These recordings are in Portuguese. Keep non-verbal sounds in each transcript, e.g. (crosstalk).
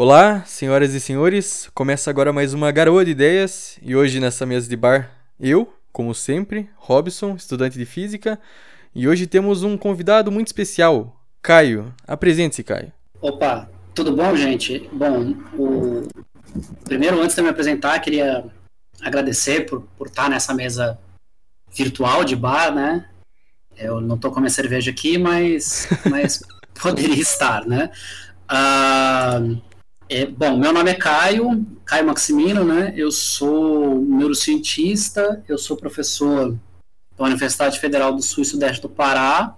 Olá, senhoras e senhores. Começa agora mais uma Garoa de Ideias e hoje nessa mesa de bar eu, como sempre, Robson, estudante de física, e hoje temos um convidado muito especial, Caio. Apresente-se, Caio. Opa, tudo bom, gente? Bom, o... primeiro, antes de me apresentar, queria agradecer por, por estar nessa mesa virtual de bar, né? Eu não estou com a minha cerveja aqui, mas, mas (laughs) poderia estar, né? Uh, é, bom, meu nome é Caio, Caio Maximino, né? Eu sou neurocientista, eu sou professor da Universidade Federal do Sul e Sudeste do Pará.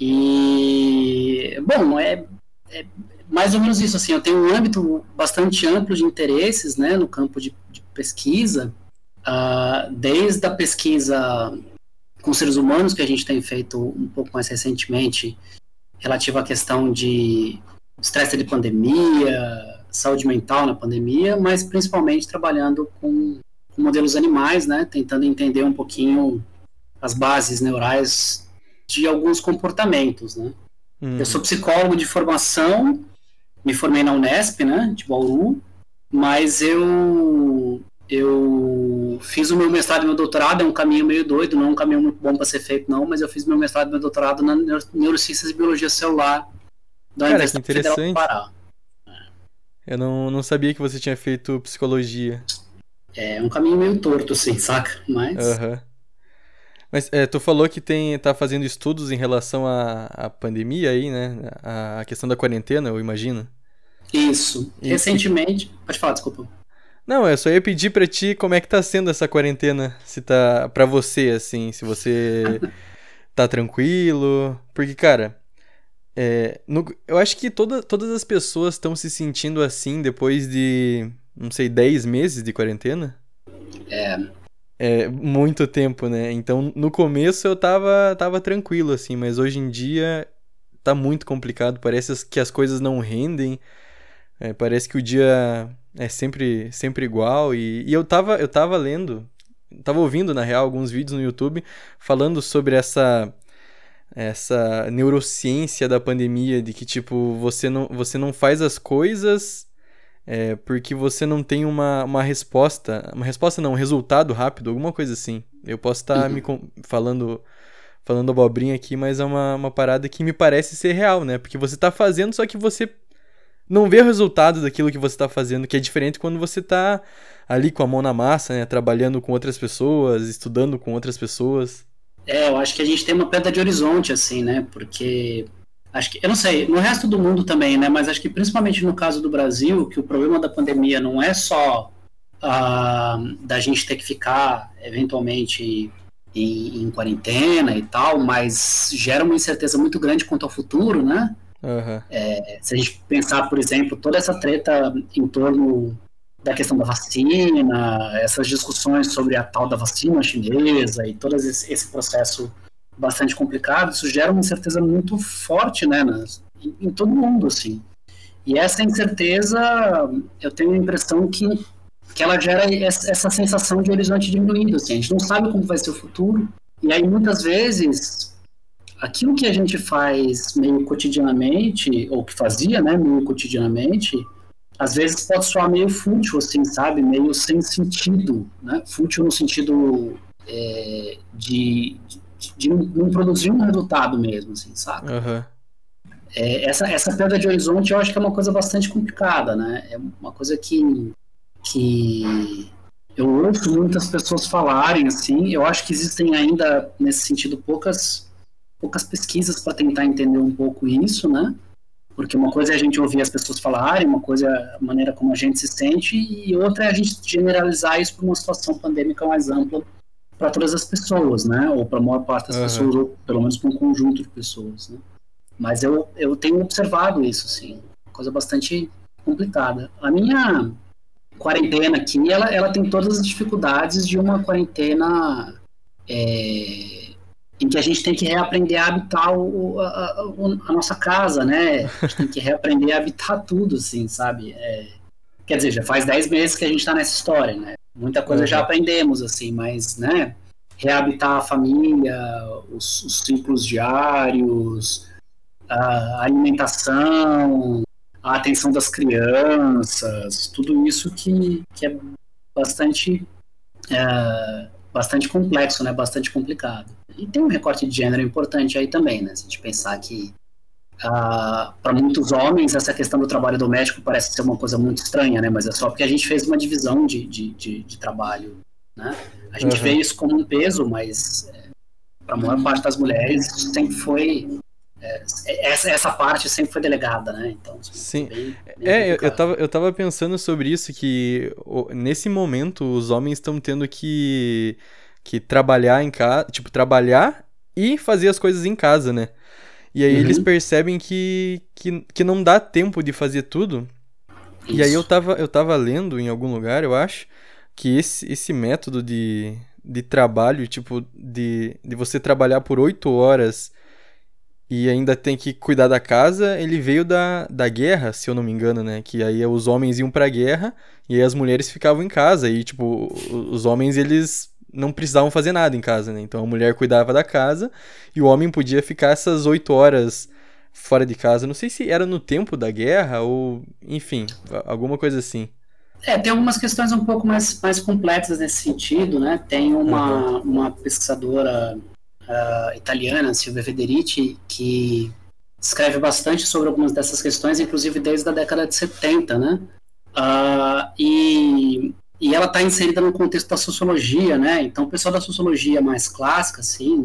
E, bom, é, é mais ou menos isso, assim, eu tenho um âmbito bastante amplo de interesses, né, no campo de, de pesquisa, uh, desde a pesquisa com seres humanos, que a gente tem feito um pouco mais recentemente, relativa à questão de estresse de pandemia, saúde mental na pandemia, mas principalmente trabalhando com, com modelos animais, né, tentando entender um pouquinho as bases neurais de alguns comportamentos, né. Hum. Eu sou psicólogo de formação, me formei na Unesp, né, de Bauru, mas eu eu fiz o meu mestrado e meu doutorado, é um caminho meio doido, não é um caminho muito bom para ser feito não, mas eu fiz meu mestrado e meu doutorado na Neurociências e Biologia Celular da Cara, Universidade Federal do Pará. Eu não, não sabia que você tinha feito psicologia. É um caminho meio torto, assim, saca? Mas. Uhum. Mas é, tu falou que tem, tá fazendo estudos em relação à, à pandemia aí, né? A, a questão da quarentena, eu imagino. Isso. E, Recentemente. E... Pode falar, desculpa. Não, eu só ia pedir pra ti como é que tá sendo essa quarentena. Se tá. pra você, assim, se você (laughs) tá tranquilo. Porque, cara, é, no, eu acho que toda, todas as pessoas estão se sentindo assim depois de, não sei, 10 meses de quarentena. É. É muito tempo, né? Então, no começo eu tava, tava tranquilo, assim, mas hoje em dia tá muito complicado. Parece que as coisas não rendem. É, parece que o dia é sempre, sempre igual. E, e eu, tava, eu tava lendo, tava ouvindo, na real, alguns vídeos no YouTube falando sobre essa essa neurociência da pandemia de que tipo você não, você não faz as coisas é, porque você não tem uma, uma resposta uma resposta não um resultado rápido alguma coisa assim. Eu posso estar tá me falando falando abobrinha aqui mas é uma, uma parada que me parece ser real né? Porque você está fazendo só que você não vê o resultado daquilo que você está fazendo que é diferente quando você está ali com a mão na massa né? Trabalhando com outras pessoas estudando com outras pessoas é, eu acho que a gente tem uma pedra de horizonte, assim, né? Porque acho que eu não sei, no resto do mundo também, né? Mas acho que principalmente no caso do Brasil, que o problema da pandemia não é só uh, da gente ter que ficar eventualmente em, em, quarentena e tal, mas gera uma incerteza muito grande quanto ao futuro, né? Uhum. É, se a gente pensar, por exemplo, toda essa treta em torno da questão da vacina, essas discussões sobre a tal da vacina chinesa e todo esse, esse processo bastante complicado, isso gera uma incerteza muito forte, né, nas, em, em, todo mundo, assim. E essa incerteza, eu tenho a impressão que, que ela gera essa sensação de horizonte diminuído, assim, a gente não sabe como vai ser o futuro, e aí muitas vezes aquilo que a gente faz meio cotidianamente, ou que fazia, né, meio cotidianamente, às vezes pode soar meio fútil, assim, sabe? Meio sem sentido, né? Fútil no sentido é, de, de, de, não produzir um resultado mesmo, assim, sabe? Uhum. É, essa, essa perda de horizonte eu acho que é uma coisa bastante complicada, né? É uma coisa que, que eu ouço muitas pessoas falarem, assim, eu acho que existem ainda, nesse sentido, poucas, poucas pesquisas para tentar entender um pouco isso, né? Porque uma coisa é a gente ouvir as pessoas falarem, uma coisa é a maneira como a gente se sente, e outra é a gente generalizar isso para uma situação pandêmica mais ampla para todas as pessoas, né? Ou para a maior parte das uhum. pessoas, ou pelo menos para um conjunto de pessoas, né? Mas eu, eu tenho observado isso, sim. Coisa bastante complicada. A minha quarentena aqui, ela, ela tem todas as dificuldades de uma quarentena é, em que a gente tem que reaprender a habitar o, a, a, a, nossa casa, né? A gente tem que reaprender a habitar tudo, assim, sabe? É, quer dizer, já faz 10 meses que a gente está nessa história, né? Muita coisa uhum. já aprendemos, assim, mas, né? Reabitar a família, os, os ciclos diários, a alimentação, a atenção das crianças, tudo isso que, que é bastante é, bastante complexo, né? Bastante complicado. E tem um recorte de gênero importante aí também, né? Se a gente pensar que ah, para muitos homens essa questão do trabalho doméstico parece ser uma coisa muito estranha, né? Mas é só porque a gente fez uma divisão de, de, de, de trabalho, né? A gente uhum. vê isso como um peso, mas é, para a maior parte das mulheres sempre foi é, essa, essa parte sempre foi delegada, né? Então, Sim. Bem, bem é, eu, eu, tava, eu tava pensando sobre isso, que nesse momento os homens estão tendo que, que trabalhar em casa, tipo, trabalhar e fazer as coisas em casa, né? E aí uhum. eles percebem que, que, que não dá tempo de fazer tudo. Isso. E aí eu tava, eu tava lendo em algum lugar, eu acho, que esse, esse método de, de trabalho, tipo, de, de você trabalhar por oito horas e ainda tem que cuidar da casa, ele veio da, da guerra, se eu não me engano, né? Que aí os homens iam pra guerra e aí as mulheres ficavam em casa. E, tipo, os homens, eles não precisavam fazer nada em casa, né? Então a mulher cuidava da casa e o homem podia ficar essas oito horas fora de casa. Não sei se era no tempo da guerra ou, enfim, alguma coisa assim. É, tem algumas questões um pouco mais, mais complexas nesse sentido, né? Tem uma, uhum. uma pesquisadora uh, italiana, Silvia Federici, que escreve bastante sobre algumas dessas questões, inclusive desde a década de 70, né? Uh, e, e ela está inserida no contexto da sociologia, né? Então, o pessoal da sociologia mais clássica, assim,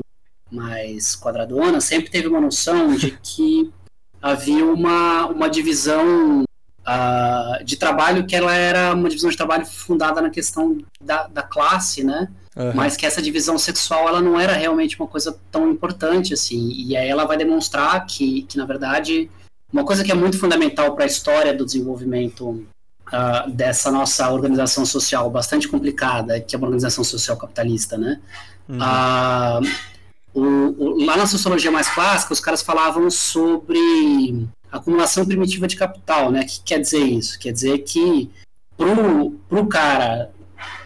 mais quadradona, sempre teve uma noção de que (laughs) havia uma, uma divisão uh, de trabalho que ela era uma divisão de trabalho fundada na questão da, da classe, né? Uhum. Mas que essa divisão sexual ela não era realmente uma coisa tão importante assim. E aí ela vai demonstrar que, que na verdade, uma coisa que é muito fundamental para a história do desenvolvimento uh, dessa nossa organização social bastante complicada, que é uma organização social capitalista, né? Uhum. Uh, o, o, lá na sociologia mais clássica, os caras falavam sobre acumulação primitiva de capital, né? O que quer dizer isso? Quer dizer que pro, pro cara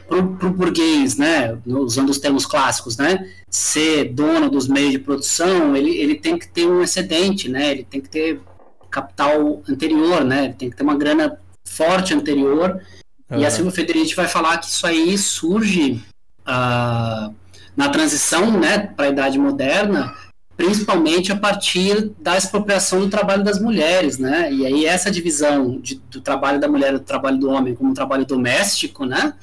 para o burguês, né, usando os termos clássicos, né, ser dono dos meios de produção, ele, ele tem que ter um excedente, né, ele tem que ter capital anterior, né, ele tem que ter uma grana forte anterior. Uhum. E a Silvia Federici vai falar que isso aí surge uh, na transição, né, para a idade moderna, principalmente a partir da expropriação do trabalho das mulheres, né? E aí essa divisão de, do trabalho da mulher e do trabalho do homem como um trabalho doméstico, né?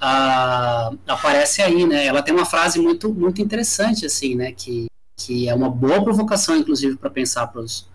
uh, aparece aí, né? Ela tem uma frase muito, muito interessante, assim, né? Que, que é uma boa provocação, inclusive, para pensar para os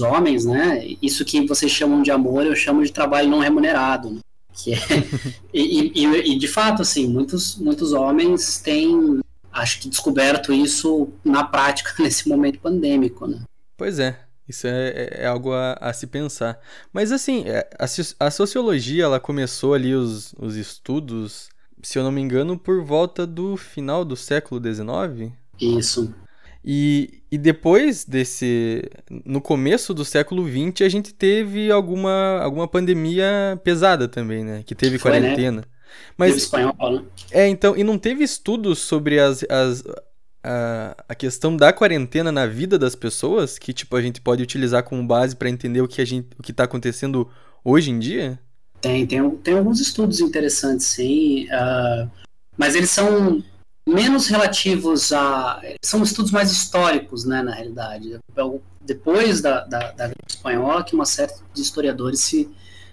homens, né? Isso que vocês chamam de amor, eu chamo de trabalho não remunerado, né? que é, (laughs) e, e, e, de fato, assim, muitos, muitos homens têm, acho que descoberto isso na prática (laughs) nesse momento pandêmico, né? Pois é. Isso é, é, é algo a, a, se pensar. Mas assim, é, a, a, sociologia ela começou ali os, os estudos, se eu não me engano, por volta do final do século XIX. Isso. E, e depois desse. No começo do século XX, a gente teve alguma, alguma pandemia pesada também, né? Que teve Foi, né? quarentena. Né? Mas, espanhol, né? É, então, e não teve estudos sobre as, as, a, a questão da quarentena na vida das pessoas, que tipo a gente pode utilizar como base para entender o que a gente, o que está acontecendo hoje em dia? Tem, tem, tem alguns estudos interessantes, sim, uh, mas eles são menos relativos a. São estudos mais históricos, né, na realidade. Depois da, da, da gripe espanhola, que uma série de historiadores se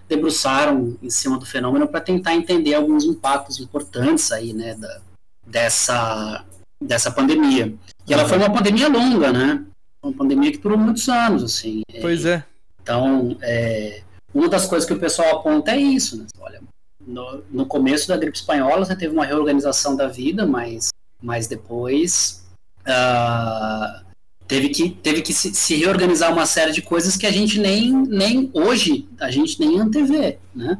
debruçaram em cima do fenômeno para tentar entender alguns impactos importantes aí, né, da, dessa dessa pandemia. E ela foi uma pandemia longa, né? Uma pandemia que durou muitos anos, assim. Pois é. Então, é, uma das coisas que o pessoal aponta é isso, né? Olha, no, no começo da gripe espanhola você teve uma reorganização da vida, mas, mas depois uh, teve que, teve que se, se, reorganizar uma série de coisas que a gente nem, nem hoje, a gente nem antevê, né?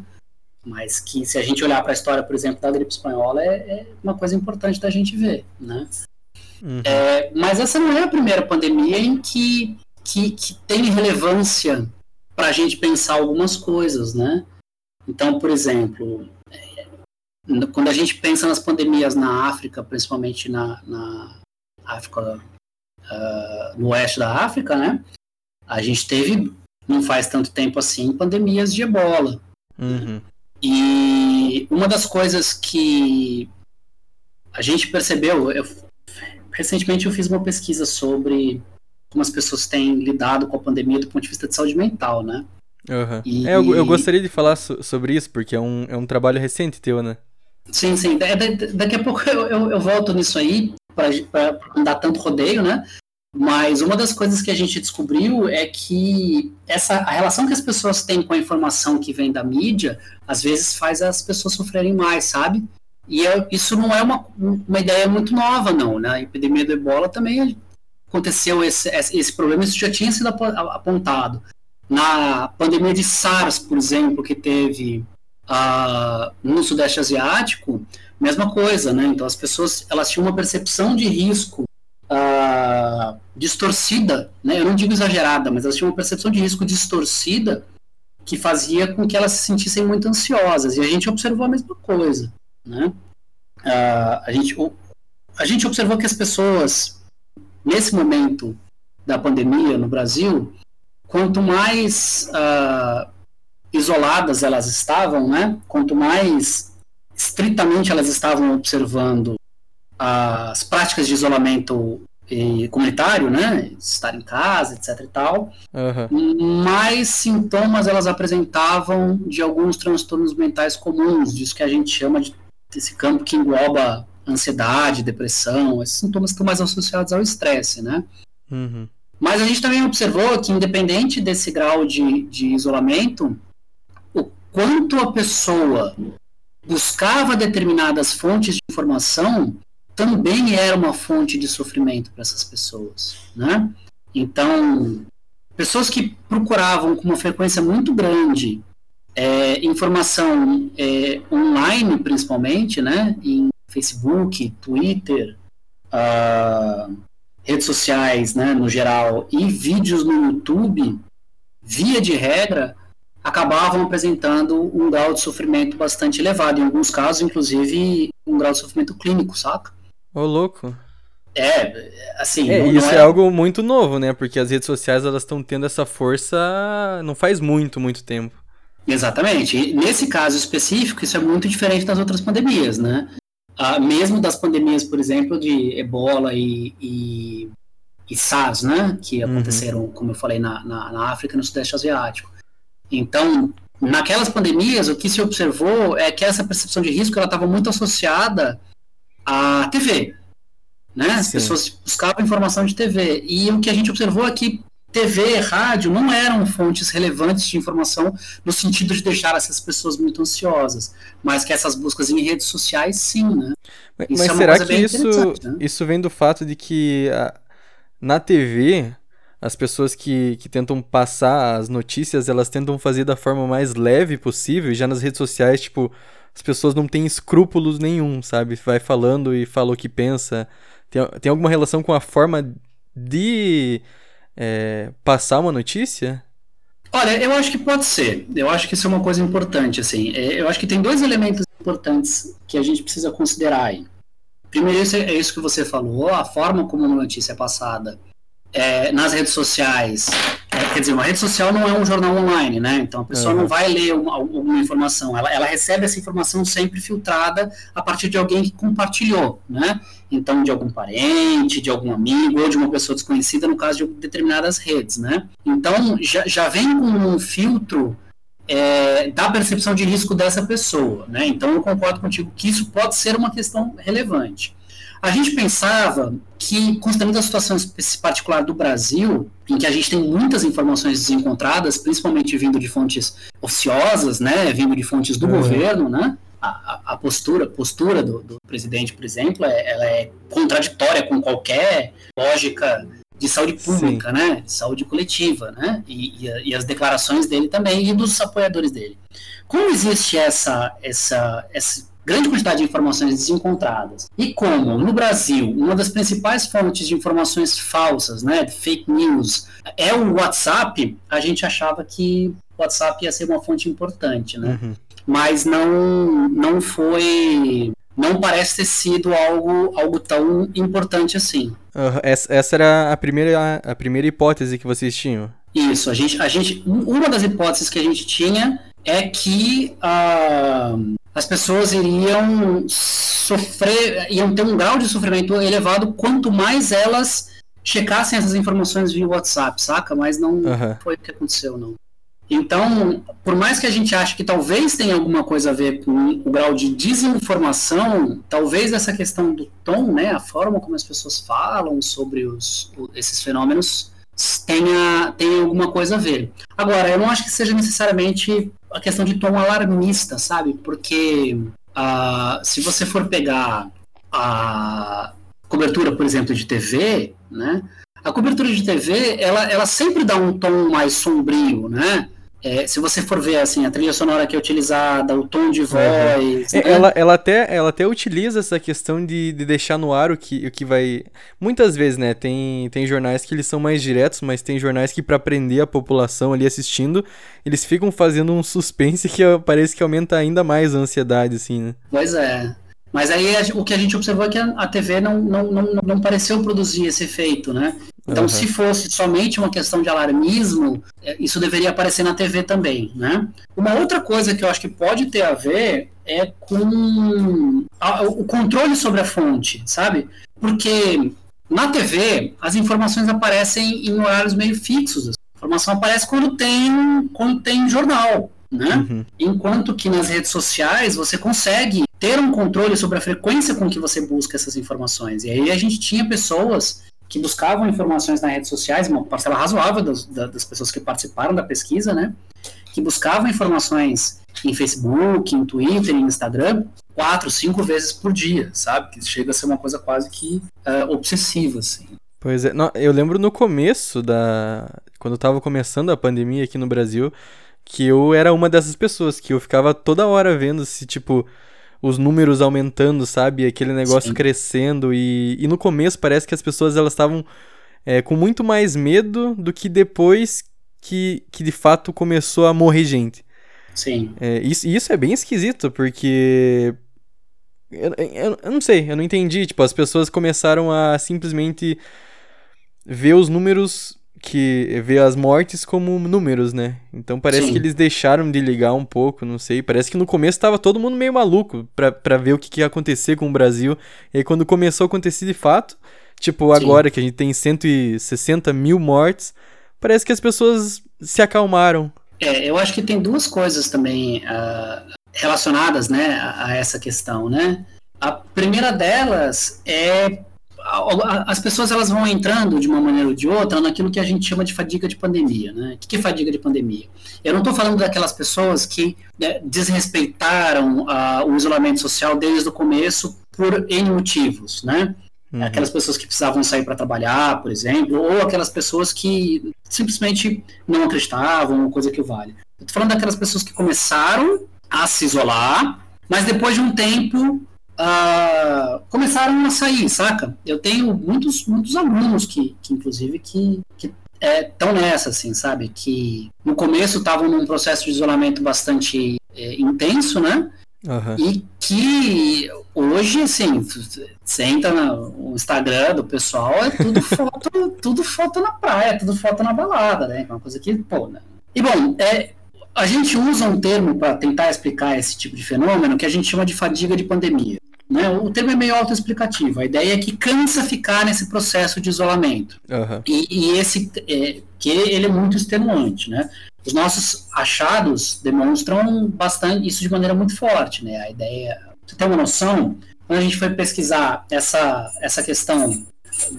mas que se a gente olhar para a história, por exemplo, da gripe espanhola, é, é, uma coisa importante da gente ver, né? Uhum. É, mas essa não é a primeira pandemia em que, que, que tem relevância para a gente pensar algumas coisas, né? Então, por exemplo, quando a gente pensa nas pandemias na África, principalmente na, na África, uh, no oeste da África, né? A gente teve não faz tanto tempo assim, pandemias de ebola. Uhum. E uma das coisas que a gente percebeu, eu, recentemente eu fiz uma pesquisa sobre como as pessoas têm lidado com a pandemia do ponto de vista de saúde mental, né? Uhum. E... É, eu, eu, gostaria de falar so, sobre isso, porque é um, é um trabalho recente teu, né? Sim, sim. Da, da, daqui a pouco (laughs) eu, eu, eu volto nisso aí, para não dar tanto rodeio, né? Mas uma das coisas que a gente descobriu é que essa, a relação que as pessoas têm com a informação que vem da mídia, às vezes faz as pessoas sofrerem mais, sabe? E é, isso não é uma, uma ideia muito nova, não. Né? A epidemia do ebola também aconteceu esse, esse problema, isso já tinha sido apontado. Na pandemia de SARS, por exemplo, que teve uh, no Sudeste Asiático, mesma coisa, né? Então as pessoas elas tinham uma percepção de risco uh, distorcida, né? Eu não digo exagerada, mas elas tinham uma percepção de risco distorcida que fazia com que elas se sentissem muito ansiosas. E a gente observou a mesma coisa, né? Uh, a, gente, a gente observou que as pessoas, nesse momento da pandemia no Brasil, quanto mais uh, isoladas elas estavam, né? Quanto mais estritamente elas estavam observando as práticas de isolamento comunitário, né, estar em casa, etc e tal, uhum. mais sintomas elas apresentavam de alguns transtornos mentais comuns, disso que a gente chama de esse campo que engloba ansiedade, depressão, esses sintomas estão mais associados ao estresse, né? Uhum. Mas a gente também observou que, independente desse grau de, de isolamento, o quanto a pessoa buscava determinadas fontes de informação também era uma fonte de sofrimento para essas pessoas, né? Então, pessoas que procuravam com uma frequência muito grande é, informação é, online, principalmente, né? Em Facebook, Twitter, uh, redes sociais, né? No geral, e vídeos no YouTube, via de regra, acabavam apresentando um grau de sofrimento bastante elevado, em alguns casos, inclusive, um grau de sofrimento clínico, saca? Ô, louco. É, assim. É, isso é... é... algo muito novo, né? Porque as redes sociais elas estão tendo essa força não faz muito, muito tempo. Exatamente. E nesse caso específico, isso é muito diferente das outras pandemias, né? Ah, mesmo das pandemias, por exemplo, de ebola e, e, e SARS, né? Que uhum. aconteceram, uhum. como eu falei, na, na, na África e no Sudeste Asiático. Então, naquelas pandemias, o que se observou é que essa percepção de risco estava muito associada a TV. Né? As Sim. pessoas buscavam informação de TV. E o que a gente observou é que TV e rádio não eram fontes relevantes de informação no sentido de deixar essas pessoas muito ansiosas, mas que essas buscas em redes sociais, sim, né? Mas, mas é será que isso, né? isso vem do fato de que a, na TV as pessoas que, que tentam passar as notícias, elas tentam fazer da forma mais leve possível, e já nas redes sociais, tipo, as pessoas não têm escrúpulos nenhum, sabe? Vai falando e fala o que pensa. Tem, tem alguma relação com a forma de é, passar uma notícia? Olha, eu acho que pode ser. Eu acho que isso é uma coisa importante, assim. É, eu acho que tem dois elementos importantes que a gente precisa considerar aí. Primeiro, é isso que você falou, a forma como uma notícia é passada é, nas redes sociais. É, quer dizer, uma rede social não é um jornal online, né? Então a pessoa uhum. não vai ler uma, alguma informação, ela, ela recebe essa informação sempre filtrada a partir de alguém que compartilhou, né? Então, de algum parente, de algum amigo ou de uma pessoa desconhecida, no caso de determinadas redes, né? Então, já, já vem com um filtro é, da percepção de risco dessa pessoa, né? Então, eu concordo contigo que isso pode ser uma questão relevante. A gente pensava que, considerando a situação particular do Brasil, em que a gente tem muitas informações desencontradas, principalmente vindo de fontes oficiosas, né, vindo de fontes do uhum. governo, né, a, a, postura, postura do, do, presidente, por exemplo, é, ela é contraditória com qualquer lógica de saúde pública, Sim. né, de saúde coletiva, né, e, e, e, as declarações dele também e dos apoiadores dele. Como existe essa, essa, essa grande quantidade de informações desencontradas. E como, no Brasil, uma das principais fontes de informações falsas, né, de fake news, é o WhatsApp, a gente achava que o WhatsApp ia ser uma fonte importante, né? Uhum. Mas não, não foi não parece ter sido algo, algo tão importante assim. Uhum. Essa, essa, era a primeira, a primeira hipótese que vocês tinham? Isso, a gente, a gente, uma das hipóteses que a gente tinha é que uh, as pessoas iriam sofrer, iam ter um grau de sofrimento elevado quanto mais elas checassem essas informações via WhatsApp, saca? Mas não uhum. foi o que aconteceu, não. Então, por mais que a gente ache que talvez tenha alguma coisa a ver com o grau de desinformação, talvez essa questão do tom, né, a forma como as pessoas falam sobre os, esses fenômenos tenha, tenha alguma coisa a ver. Agora, eu não acho que seja necessariamente a questão de tom alarmista, sabe? Porque uh, se você for pegar a cobertura, por exemplo, de TV, né? A cobertura de TV, ela, ela sempre dá um tom mais sombrio, né? É, se você for ver assim, a trilha sonora que é utilizada, o tom de voz. Uhum. Né? Ela, ela, até, ela até utiliza essa questão de, de deixar no ar o que, o que vai. Muitas vezes, né? Tem, tem jornais que eles são mais diretos, mas tem jornais que, para prender a população ali assistindo, eles ficam fazendo um (laughs) suspense que parece que aumenta ainda mais a ansiedade, assim, né? Pois é. Mas aí o que a gente observou é que a TV não, não, não, não pareceu produzir esse efeito, né? Então, uhum. se fosse somente uma questão de alarmismo, é, isso deveria aparecer na TV também, né? Uma outra coisa que eu acho que pode ter a ver é com a, o controle sobre a fonte, sabe? Porque na TV as informações aparecem em horários meio fixos. A informação aparece quando tem quando tem jornal, né? Uhum. Enquanto que nas redes sociais você consegue ter um controle sobre a frequência com que você busca essas informações. E aí a gente tinha pessoas que buscavam informações nas redes sociais, uma parcela razoável das, das pessoas que participaram da pesquisa, né? Que buscavam informações em Facebook, em Twitter, em Instagram, quatro, cinco vezes por dia, sabe? Que chega a ser uma coisa quase que uh, obsessiva, assim. Pois é, não, eu lembro no começo da. Quando estava começando a pandemia aqui no Brasil, que eu era uma dessas pessoas, que eu ficava toda hora vendo se, tipo, os números aumentando, sabe? Aquele negócio Sim. crescendo. E, e no começo parece que as pessoas elas estavam é, com muito mais medo do que depois que, que de fato começou a morrer gente. Sim. É, isso, isso é bem esquisito, porque. Eu, eu, eu não sei, eu não entendi. Tipo, as pessoas começaram a simplesmente ver os números que vê as mortes como números, né? Então parece Sim. que eles deixaram de ligar um pouco, não sei. Parece que no começo tava todo mundo meio maluco pra, pra ver o que, que ia acontecer com o Brasil. E aí quando começou a acontecer de fato, tipo Sim. agora que a gente tem 160 mil mortes, parece que as pessoas se acalmaram. É, eu acho que tem duas coisas também uh, relacionadas, né, a, a essa questão, né? A primeira delas é as pessoas elas vão entrando de uma maneira ou de outra naquilo que a gente chama de fadiga de pandemia, né? O que é fadiga de pandemia? Eu não estou falando daquelas pessoas que né, desrespeitaram uh, o isolamento social desde o começo por N motivos, né? Uhum. Aquelas pessoas que precisavam sair para trabalhar, por exemplo, ou aquelas pessoas que simplesmente não acreditavam, coisa que vale. Estou falando daquelas pessoas que começaram a se isolar, mas depois de um tempo uh, começaram a sair, saca? Eu tenho muitos, muitos alunos que, que inclusive, que, que estão é, nessa, assim, sabe? Que no começo estavam num processo de isolamento bastante é, intenso, né? Uhum. E que hoje, assim, você entra no Instagram do pessoal, é tudo (laughs) foto, tudo foto na praia, tudo foto na balada, né? Uma coisa que, pô, né? E bom, é, a gente usa um termo para tentar explicar esse tipo de fenômeno que a gente chama de fadiga de pandemia. Né? O termo é meio autoexplicativo. A ideia é que cansa ficar nesse processo de isolamento. Uhum. E, e, esse é, que ele é muito extenuante, né? Os nossos achados demonstram bastante isso de maneira muito forte, né? A ideia, você tem uma noção, quando a gente foi pesquisar essa essa questão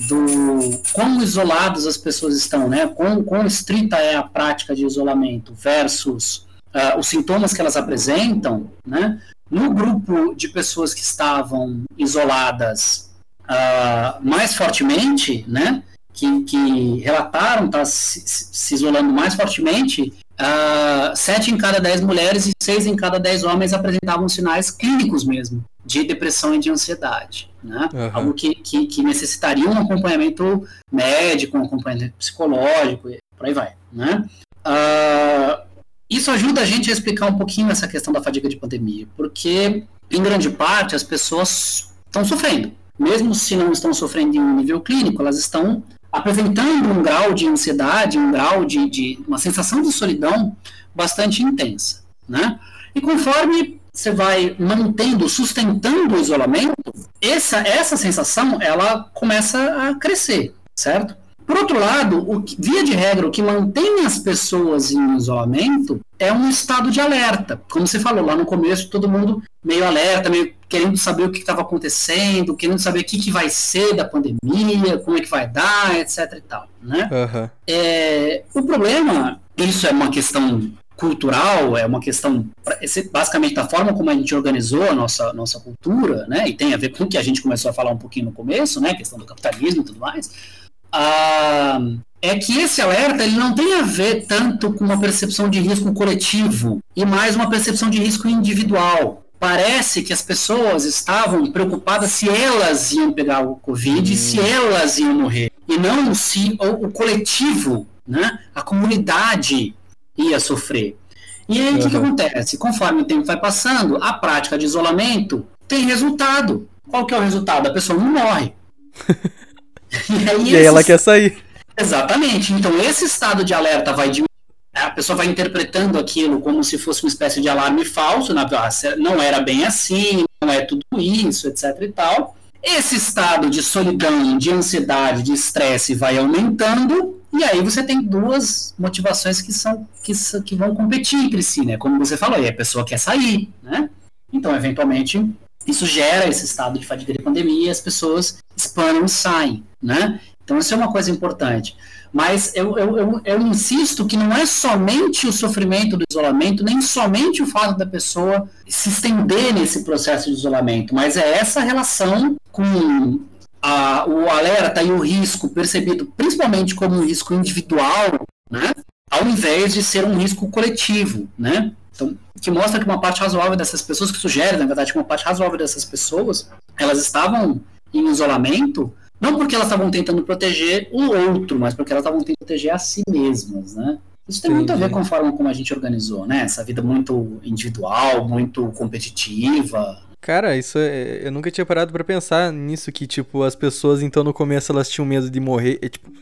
do quão isolados as pessoas estão, né? Quão, quão estrita é a prática de isolamento versus uh, os sintomas que elas apresentam, né? No grupo de pessoas que estavam isoladas uh, mais fortemente, né, que, que relataram estar tá se, se, isolando mais fortemente, uh, sete em cada dez mulheres e seis em cada dez homens apresentavam sinais clínicos mesmo de depressão e de ansiedade, né? Uhum. Algo que, que, que, necessitaria um acompanhamento médico, um acompanhamento psicológico, por aí vai, né? Uh, isso ajuda a gente a explicar um pouquinho essa questão da fadiga de pandemia, porque, em grande parte, as pessoas estão sofrendo. Mesmo se não estão sofrendo em um nível clínico, elas estão apresentando um grau de ansiedade, um grau de, de uma sensação de solidão bastante intensa, né? E conforme você vai mantendo, sustentando o isolamento, essa, essa sensação ela começa a crescer, certo? Por outro lado, o que, via de regra, o que mantém as pessoas em isolamento é um estado de alerta. Como você falou lá no começo, todo mundo meio alerta, meio querendo saber o que estava acontecendo, querendo saber o que, que vai ser da pandemia, como é que vai dar, etc e tal, né? Uhum. É, o problema, isso é uma questão cultural, é uma questão basicamente da forma como a gente organizou a nossa, nossa cultura, né, e tem a ver com o que a gente começou a falar um pouquinho no começo, né, questão do capitalismo e tudo mais, ah, é que esse alerta ele não tem a ver tanto com uma percepção de risco coletivo e mais uma percepção de risco individual. Parece que as pessoas estavam preocupadas se elas iam pegar o Covid, hum. se elas iam morrer, e não se o, o coletivo, né, a comunidade ia sofrer. E aí, o uhum. que, que acontece? Conforme o tempo vai passando, a prática de isolamento tem resultado. Qual que é o resultado? A pessoa não morre. (laughs) (laughs) e aí, e aí ela quer sair. Exatamente. Então, esse estado de alerta vai diminuir. A pessoa vai interpretando aquilo como se fosse uma espécie de alarme falso, né? não era bem assim, não é tudo isso, etc e tal. Esse estado de solidão, de ansiedade, de estresse vai aumentando e aí você tem duas motivações que são que, que vão competir entre si, né? Como você falou, aí a pessoa quer sair, né? Então, eventualmente, isso gera esse estado de fadiga de pandemia e as pessoas espanam e saem, né? Então, isso é uma coisa importante. Mas eu, eu, eu, eu, insisto que não é somente o sofrimento do isolamento, nem somente o fato da pessoa se estender nesse processo de isolamento, mas é essa relação com a, o alerta e o risco percebido principalmente como um risco individual, né, ao invés de ser um risco coletivo, né? Que mostra que uma parte razoável dessas pessoas, que sugere, na verdade, que uma parte razoável dessas pessoas, elas estavam em isolamento, não porque elas estavam tentando proteger o outro, mas porque elas estavam tentando proteger a si mesmas, né? Isso tem muito a ver com a forma como a gente organizou, né? Essa vida muito individual, muito competitiva, Cara, isso é. Eu nunca tinha parado para pensar nisso, que, tipo, as pessoas, então, no começo elas tinham medo de morrer. É, tipo,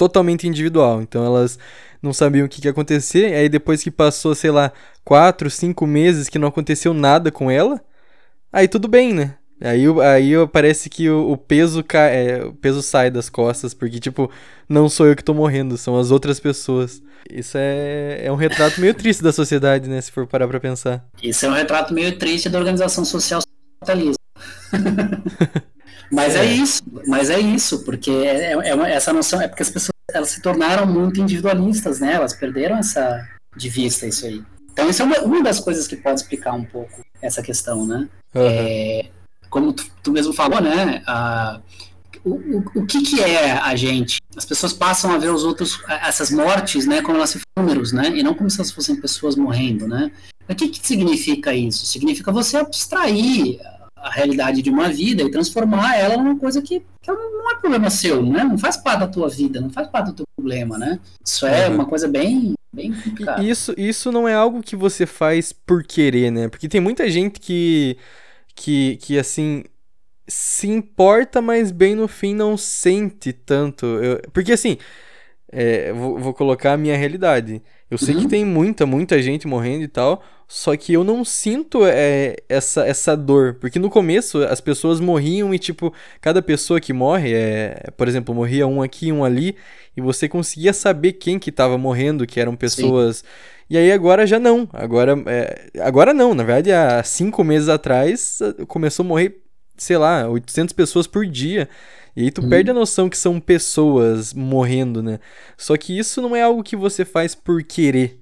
totalmente individual. Então elas não sabiam o que, que ia acontecer. Aí depois que passou, sei lá, quatro, cinco meses que não aconteceu nada com ela, aí tudo bem, né? Aí, aí parece que o, o peso cai, é, o peso sai das costas, porque, tipo, não sou eu que tô morrendo, são as outras pessoas. Isso é, é um retrato meio triste da sociedade, né? Se for parar pra pensar. Isso é um retrato meio triste da organização social capitalista. (laughs) mas é. é. isso, mas é isso, porque é, é uma, essa noção, é porque as pessoas elas se tornaram muito individualistas, né? Elas perderam essa de vista isso aí. Então isso é uma, uma das coisas que pode explicar um pouco essa questão, né? Uhum. É, como tu, tu, mesmo falou, né? O, o, o que, que é a gente? As pessoas passam a ver os outros, essas mortes, né, como elas se números, né, e não como se elas fossem pessoas morrendo, né. O que, que significa isso? Significa você abstrair a realidade de uma vida e transformar ela numa coisa que, que não é problema seu, né? Não faz parte da tua vida, não faz parte do teu problema, né? Isso é uhum. uma coisa bem, bem complicada. Isso, isso não é algo que você faz por querer, né? Porque tem muita gente que, que, que assim, se importa, mas bem no fim não sente tanto. Eu, porque assim, é, vou, vou, colocar a minha realidade. Eu sei uhum. que tem muita, muita gente morrendo e tal, só que eu não sinto é, essa, essa dor. Porque no começo as pessoas morriam e, tipo, cada pessoa que morre, é, por exemplo, morria um aqui, um ali, e você conseguia saber quem que tava morrendo, que eram pessoas. Sim. E aí agora já não. Agora, é, agora não. Na verdade, há cinco meses atrás começou a morrer sei lá, 800 pessoas por dia. E aí tu uhum. perde a noção que são pessoas morrendo, né? Só que isso não é algo que você faz por querer.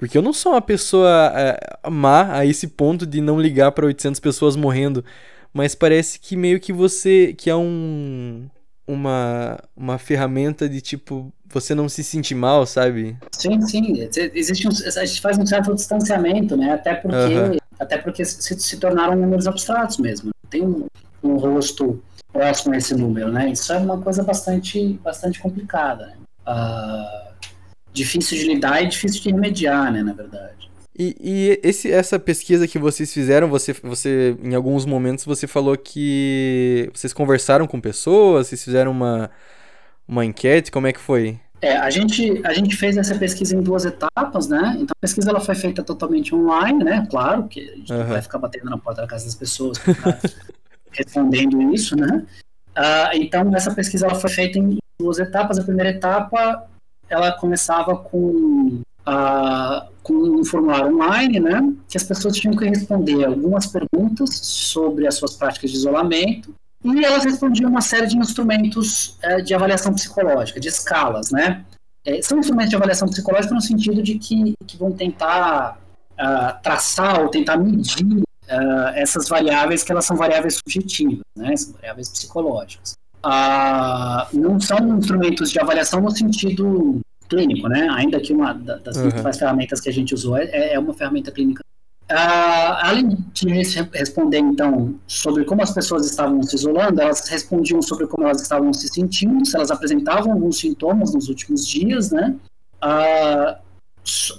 Porque eu não sou uma pessoa é, má a esse ponto de não ligar para 800 pessoas morrendo. Mas parece que meio que você. que é um. Uma, uma ferramenta de tipo. Você não se sentir mal, sabe? Sim, sim. Existe um, a gente faz um certo distanciamento, né? Até porque, uhum. até porque se, se tornaram números abstratos mesmo tem um, um rosto próximo a esse número, né? Isso é uma coisa bastante, bastante complicada, né? Uh, difícil de lidar e difícil de remediar, né, na verdade. E, e esse, essa pesquisa que vocês fizeram, você, você, em alguns momentos, você falou que vocês conversaram com pessoas, vocês fizeram uma, uma enquete? Como é que foi? É, a gente, a gente fez essa pesquisa em duas etapas, né? Então a pesquisa ela foi feita totalmente online, né? Claro que a gente uhum. vai ficar batendo na porta da casa das pessoas (laughs) respondendo isso, né? Uh, então essa pesquisa ela foi feita em duas etapas. A primeira etapa ela começava com, com um formulário online, né? Que as pessoas tinham que responder algumas perguntas sobre as suas práticas de isolamento e elas respondiam uma série de instrumentos é, de avaliação psicológica, de escalas, né? É, são instrumentos de avaliação psicológica no sentido de que, que vão tentar uh, traçar ou tentar medir uh, essas variáveis que elas são variáveis subjetivas, né? São variáveis psicológicas. Uh, não são instrumentos de avaliação no sentido clínico, né? Ainda que uma das uhum. principais ferramentas que a gente usou é, é uma ferramenta clínica Uh, além de responder, então, sobre como as pessoas estavam se isolando, elas respondiam sobre como elas estavam se sentindo, se elas apresentavam alguns sintomas nos últimos dias, né? Uh,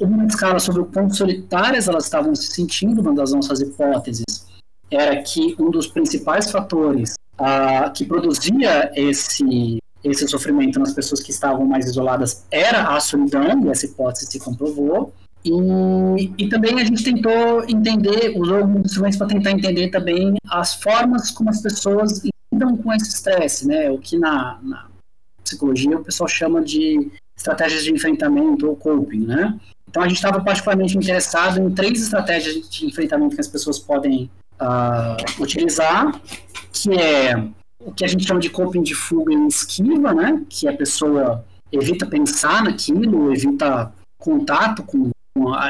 uma escala sobre o quão solitárias elas estavam se sentindo, uma das nossas hipóteses era que um dos principais fatores uh, que produzia esse, esse sofrimento nas pessoas que estavam mais isoladas era a solidão, e essa hipótese se comprovou. E, e também a gente tentou entender, usou alguns instrumentos para tentar entender também as formas como as pessoas lidam com esse estresse, né? O que na, na psicologia o pessoal chama de estratégias de enfrentamento ou coping, né? Então a gente estava particularmente interessado em três estratégias de enfrentamento que as pessoas podem uh, utilizar, que é o que a gente chama de coping de fuga e esquiva, né? Que a pessoa evita pensar naquilo, evita contato com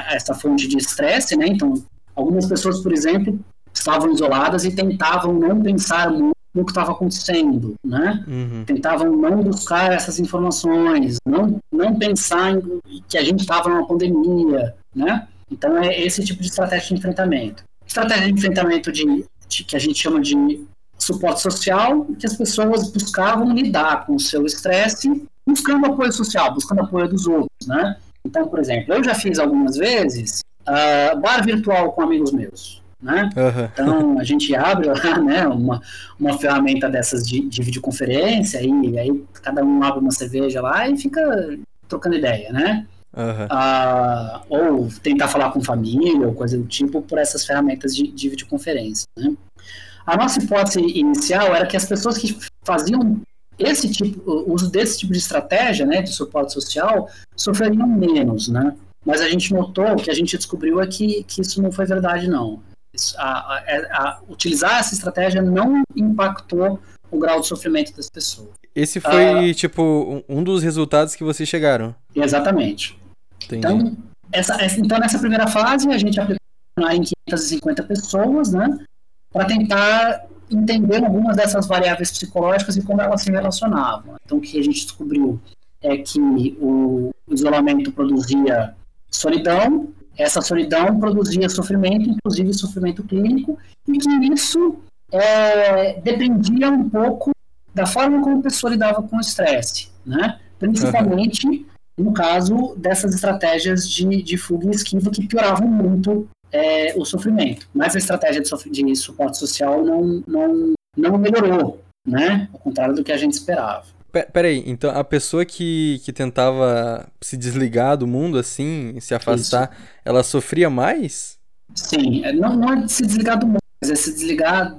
essa fonte de estresse, né? Então, algumas pessoas, por exemplo, estavam isoladas e tentavam não pensar muito no que estava acontecendo, né? Uhum. Tentavam não buscar essas informações, não, não pensar em que a gente estava numa pandemia, né? Então é esse tipo de estratégia de enfrentamento. Estratégia de enfrentamento de, de que a gente chama de suporte social, que as pessoas buscavam lidar com o seu estresse, buscando apoio social, buscando apoio dos outros, né? Então, por exemplo, eu já fiz algumas vezes uh, bar virtual com amigos meus. Né? Uhum. Então a gente abre lá (laughs) né, uma, uma ferramenta dessas de, de videoconferência e aí cada um abre uma cerveja lá e fica trocando ideia, né? Uhum. Uh, ou tentar falar com família ou coisa do tipo por essas ferramentas de, de videoconferência. Né? A nossa hipótese inicial era que as pessoas que faziam esse tipo, uso desse tipo de estratégia, né, de suporte social, sofreriam menos, né? Mas a gente notou, o que a gente descobriu é que, que isso não foi verdade, não. A, a, a, utilizar essa estratégia não impactou o grau de sofrimento das pessoas. Esse foi, ah, tipo, um dos resultados que vocês chegaram. Exatamente. Entendi. Então, essa, então, nessa primeira fase, a gente aplicou em 550 pessoas, né? Para tentar entender algumas dessas variáveis psicológicas e como elas se relacionavam. Então, o que a gente descobriu é que o isolamento produzia solidão, essa solidão produzia sofrimento, inclusive sofrimento clínico, e que isso é, dependia um pouco da forma como a pessoa lidava com o estresse, né? principalmente uhum. No caso dessas estratégias de, de fuga e esquiva que pioravam muito é, o sofrimento. Mas a estratégia de, de suporte social não, não, não melhorou, né? Ao contrário do que a gente esperava. Peraí, então a pessoa que, que tentava se desligar do mundo assim, se afastar, Isso. ela sofria mais? Sim, é, não, não é de se desligar do mundo, mas é se desligar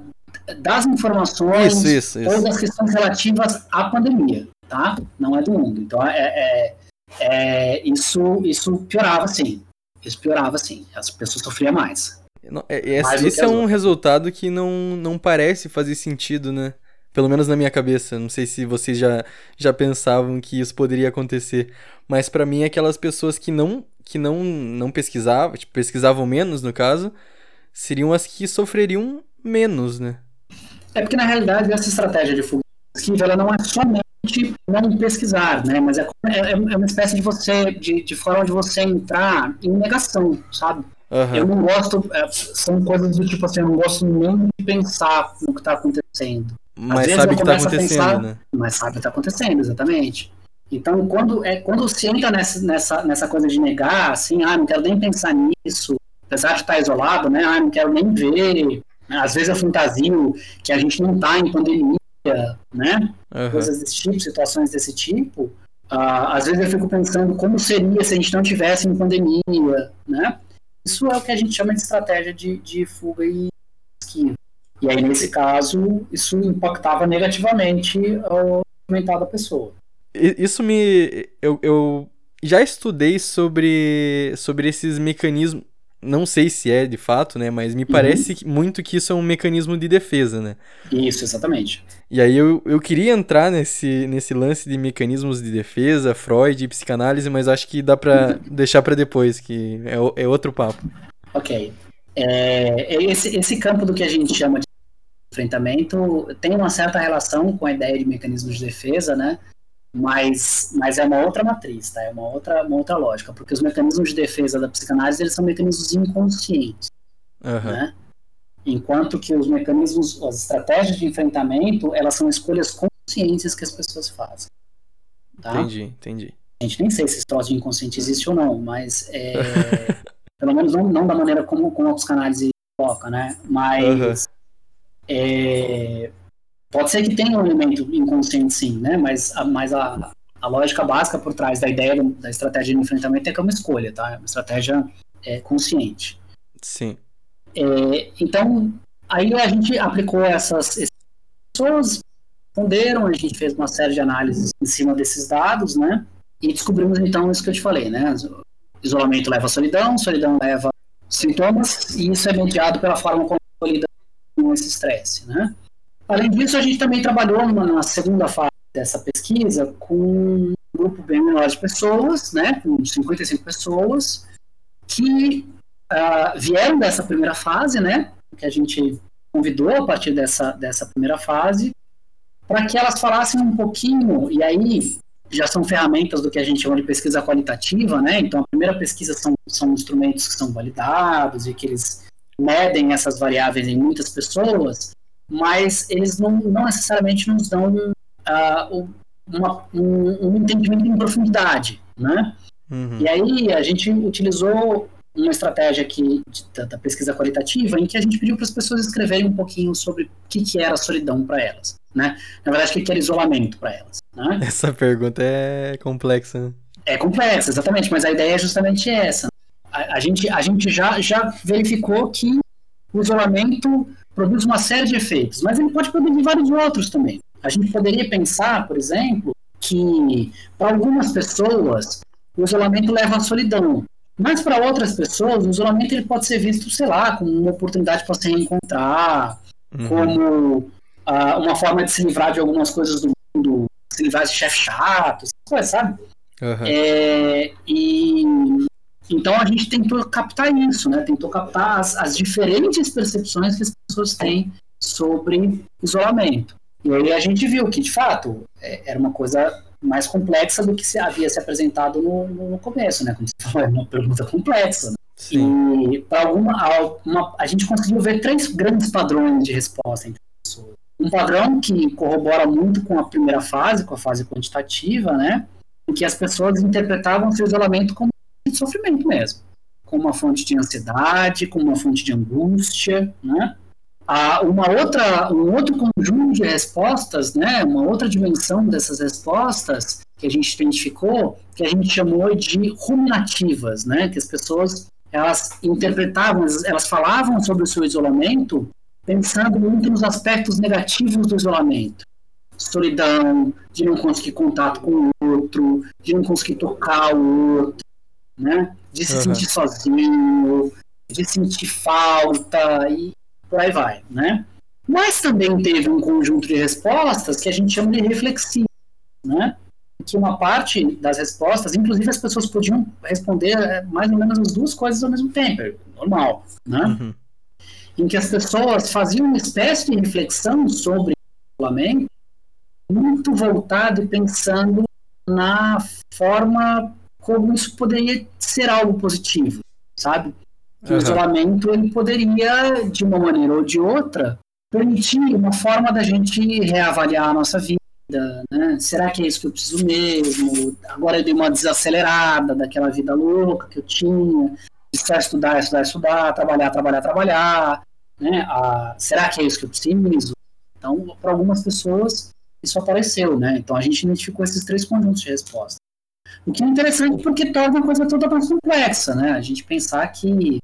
das informações isso, isso, isso. ou das questões relativas à pandemia, tá? Não é do mundo. Então é, é, é isso, isso piorava, sim. Isso piorava, sim. As pessoas sofriam mais. É, esse, esse é um resultado que não, não parece fazer sentido, né? Pelo menos na minha cabeça. Não sei se vocês já, já pensavam que isso poderia acontecer. Mas para mim, aquelas pessoas que não que não, não pesquisavam, tipo, pesquisavam menos, no caso, seriam as que sofreriam menos, né? É porque, na realidade, essa estratégia de fuga ela não é somente não pesquisar, né? Mas é, é, é, uma espécie de você, de, de forma de você entrar em negação, sabe? Uhum. Eu não gosto, é, são coisas do tipo assim, eu não gosto nem de pensar no que está acontecendo. Mas sabe o que está acontecendo, pensar, né? Mas sabe o que está acontecendo, exatamente. Então, quando, é, quando se entra nessa, nessa, nessa coisa de negar, assim, ah, não quero nem pensar nisso, apesar de estar isolado, né, ah, não quero nem ver, às vezes eu fantasio que a gente não está em pandemia, né? Uhum. Coisas desse tipo, situações desse tipo. Uh, às vezes eu fico pensando como seria se a gente não tivesse em pandemia, né? Isso é o que a gente chama de estratégia de, de fuga e esquiva. E aí, nesse caso, isso impactava negativamente o mental da pessoa. Isso me. Eu, eu já estudei sobre, sobre esses mecanismos. Não sei se é de fato, né? Mas me uhum. parece muito que isso é um mecanismo de defesa, né? Isso, exatamente. E aí eu, eu queria entrar nesse, nesse lance de mecanismos de defesa, Freud e psicanálise, mas acho que dá pra uhum. deixar para depois, que é, é outro papo. Ok. É, é, esse, esse campo do que a gente chama de enfrentamento tem uma certa relação com a ideia de mecanismos de defesa, né? Mas, mas é uma outra matriz, tá? É uma outra, uma outra lógica, porque os mecanismos de defesa da psicanálise eles são mecanismos inconscientes, uhum. né? Enquanto que os mecanismos, as estratégias de enfrentamento, elas são escolhas conscientes que as pessoas fazem. Tá? Entendi, entendi. A gente nem sei se esse troço de inconsciente existe ou não, mas é, (laughs) pelo menos não, não da maneira como, como a psicanálise coloca, né? Mas uhum. é, Pode ser que tenha um elemento inconsciente, sim, né? Mas, a, mas a, a lógica básica por trás da ideia da estratégia de enfrentamento é que é uma escolha, tá? É uma estratégia é, consciente. Sim. É, então, aí a gente aplicou essas, essas pessoas, responderam, a gente fez uma série de análises em cima desses dados, né? E descobrimos então isso que eu te falei, né? Isolamento leva a solidão, solidão leva sintomas, e isso é mediado pela forma como lida com esse estresse, né? Além disso, a gente também trabalhou na segunda fase dessa pesquisa com um grupo bem menor de pessoas, né, com 55 pessoas, que uh, vieram dessa primeira fase, né, que a gente convidou a partir dessa, dessa primeira fase, para que elas falassem um pouquinho, e aí já são ferramentas do que a gente chama de pesquisa qualitativa, né, então a primeira pesquisa são, são instrumentos que são validados e que eles medem essas variáveis em muitas pessoas, mas eles não, não necessariamente nos dão uh, uma, um, um, entendimento em profundidade, né? Uhum. E aí a gente utilizou uma estratégia aqui de, da, da, pesquisa qualitativa em que a gente pediu para as pessoas escreverem um pouquinho sobre o que, que era solidão para elas, né? Na verdade, o que, que era isolamento para elas, né? (laughs) Essa pergunta é complexa, né? É complexa, exatamente, mas a ideia é justamente essa. A, a, gente, a gente já, já verificou que o isolamento produz uma série de efeitos, mas ele pode produzir vários outros também. A gente poderia pensar, por exemplo, que para algumas pessoas o isolamento leva à solidão, mas para outras pessoas o isolamento ele pode ser visto, sei lá, como uma oportunidade para se reencontrar, uhum. como uh, uma forma de se livrar de algumas coisas do mundo, se livrar de chefe chato, sabe? Uhum. É, e então a gente tentou captar isso, né? Tentou captar as, as diferentes percepções que as pessoas têm sobre isolamento. E aí a gente viu que, de fato, é, era uma coisa mais complexa do que se havia se apresentado no, no começo, né? Como você falou, é uma pergunta complexa. Né? E para alguma uma, a gente conseguiu ver três grandes padrões de resposta entre pessoas. Um padrão que corrobora muito com a primeira fase, com a fase quantitativa, né? Em que as pessoas interpretavam seu isolamento como de sofrimento mesmo, como uma fonte de ansiedade, como uma fonte de angústia, né? Uma outra, um outro conjunto de respostas, né? Uma outra dimensão dessas respostas que a gente identificou, que a gente chamou de ruminativas, né? Que as pessoas elas interpretavam, elas falavam sobre o seu isolamento pensando muito nos aspectos negativos do isolamento. Solidão, de não conseguir contato com o outro, de não conseguir tocar o outro, né? De se uhum. sentir sozinho, de sentir falta e por aí vai, né? Mas também teve um conjunto de respostas que a gente chama de reflexivas, né? Que uma parte das respostas, inclusive as pessoas podiam responder é, mais ou menos as duas coisas ao mesmo tempo, é normal, né? Uhum. Em que as pessoas faziam uma espécie de reflexão sobre o isolamento muito voltado e pensando na forma como isso poderia ser algo positivo, sabe? Que uhum. o isolamento ele poderia, de uma maneira ou de outra, permitir uma forma da gente reavaliar a nossa vida, né? Será que é isso que eu preciso mesmo? Agora eu dei uma desacelerada daquela vida louca que eu tinha, só estudar, estudar, estudar, trabalhar, trabalhar, trabalhar, né? Ah, será que é isso que eu preciso? Então, para algumas pessoas, isso apareceu, né? Então, a gente identificou esses três conjuntos de resposta. O que é interessante porque torna a coisa toda mais complexa, né? A gente pensar que,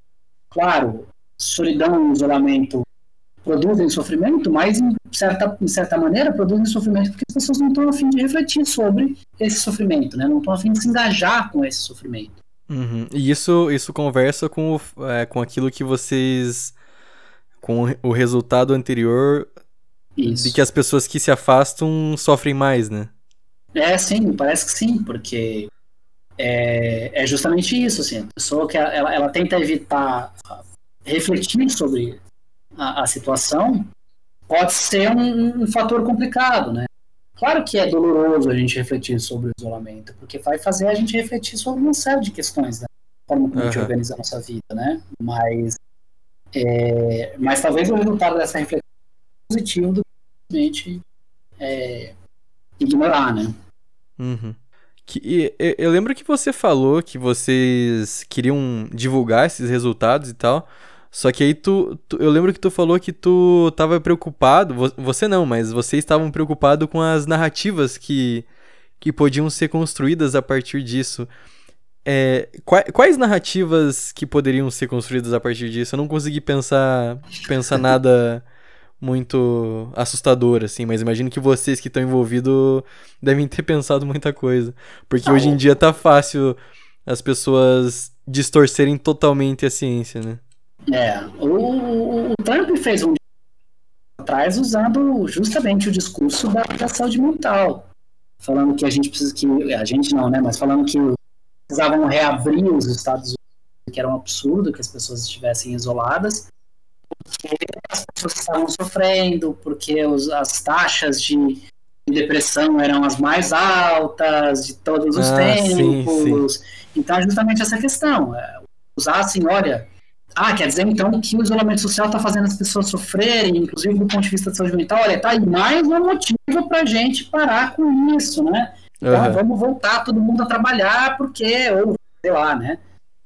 claro, solidão e isolamento produzem sofrimento, mas em certa, em certa maneira produzem sofrimento porque as pessoas não estão a fim de refletir sobre esse sofrimento, né? Não estão a fim de se engajar com esse sofrimento. Uhum. E isso, isso conversa com, o, é, com aquilo que vocês. com o resultado anterior isso. de que as pessoas que se afastam sofrem mais, né? É, sim, parece que sim, porque é, é justamente isso, assim, a pessoa que ela, ela tenta evitar refletir sobre a, a situação pode ser um, um, fator complicado, né? Claro que é doloroso a gente refletir sobre o isolamento, porque vai fazer a gente refletir sobre uma série de questões, né? Forma como uhum. a gente organiza a nossa vida, né? Mas, é, mas talvez o resultado dessa reflexão é positivo do que a gente é, ignorar, né? Uhum. Que, eu lembro que você falou que vocês queriam divulgar esses resultados e tal. Só que aí tu, tu, Eu lembro que tu falou que tu tava preocupado. Você não, mas vocês estavam preocupados com as narrativas que, que podiam ser construídas a partir disso. É, quais, quais narrativas que poderiam ser construídas a partir disso? Eu não consegui pensar, pensar (laughs) nada muito assustador, assim, mas imagino que vocês que estão envolvidos devem ter pensado muita coisa. Porque ah, hoje em dia tá fácil as pessoas distorcerem totalmente a ciência, né? É, o, o Trump fez um atrás usando justamente o discurso da, da, saúde mental, falando que a gente precisa que a gente não, né, mas falando que precisavam reabrir os Estados Unidos, que era um absurdo que as pessoas estivessem isoladas, porque as pessoas estavam sofrendo, porque os, as taxas de, de, depressão eram as mais altas de todos os ah, tempos. Sim, sim. Então, é justamente essa questão, é, usassem, olha ah, quer dizer então que o isolamento social está fazendo as pessoas sofrerem, inclusive do ponto de vista de saúde mental? Olha, tá aí mais um motivo para a gente parar com isso, né? Então uhum. vamos voltar todo mundo a trabalhar, porque, ou sei lá, né?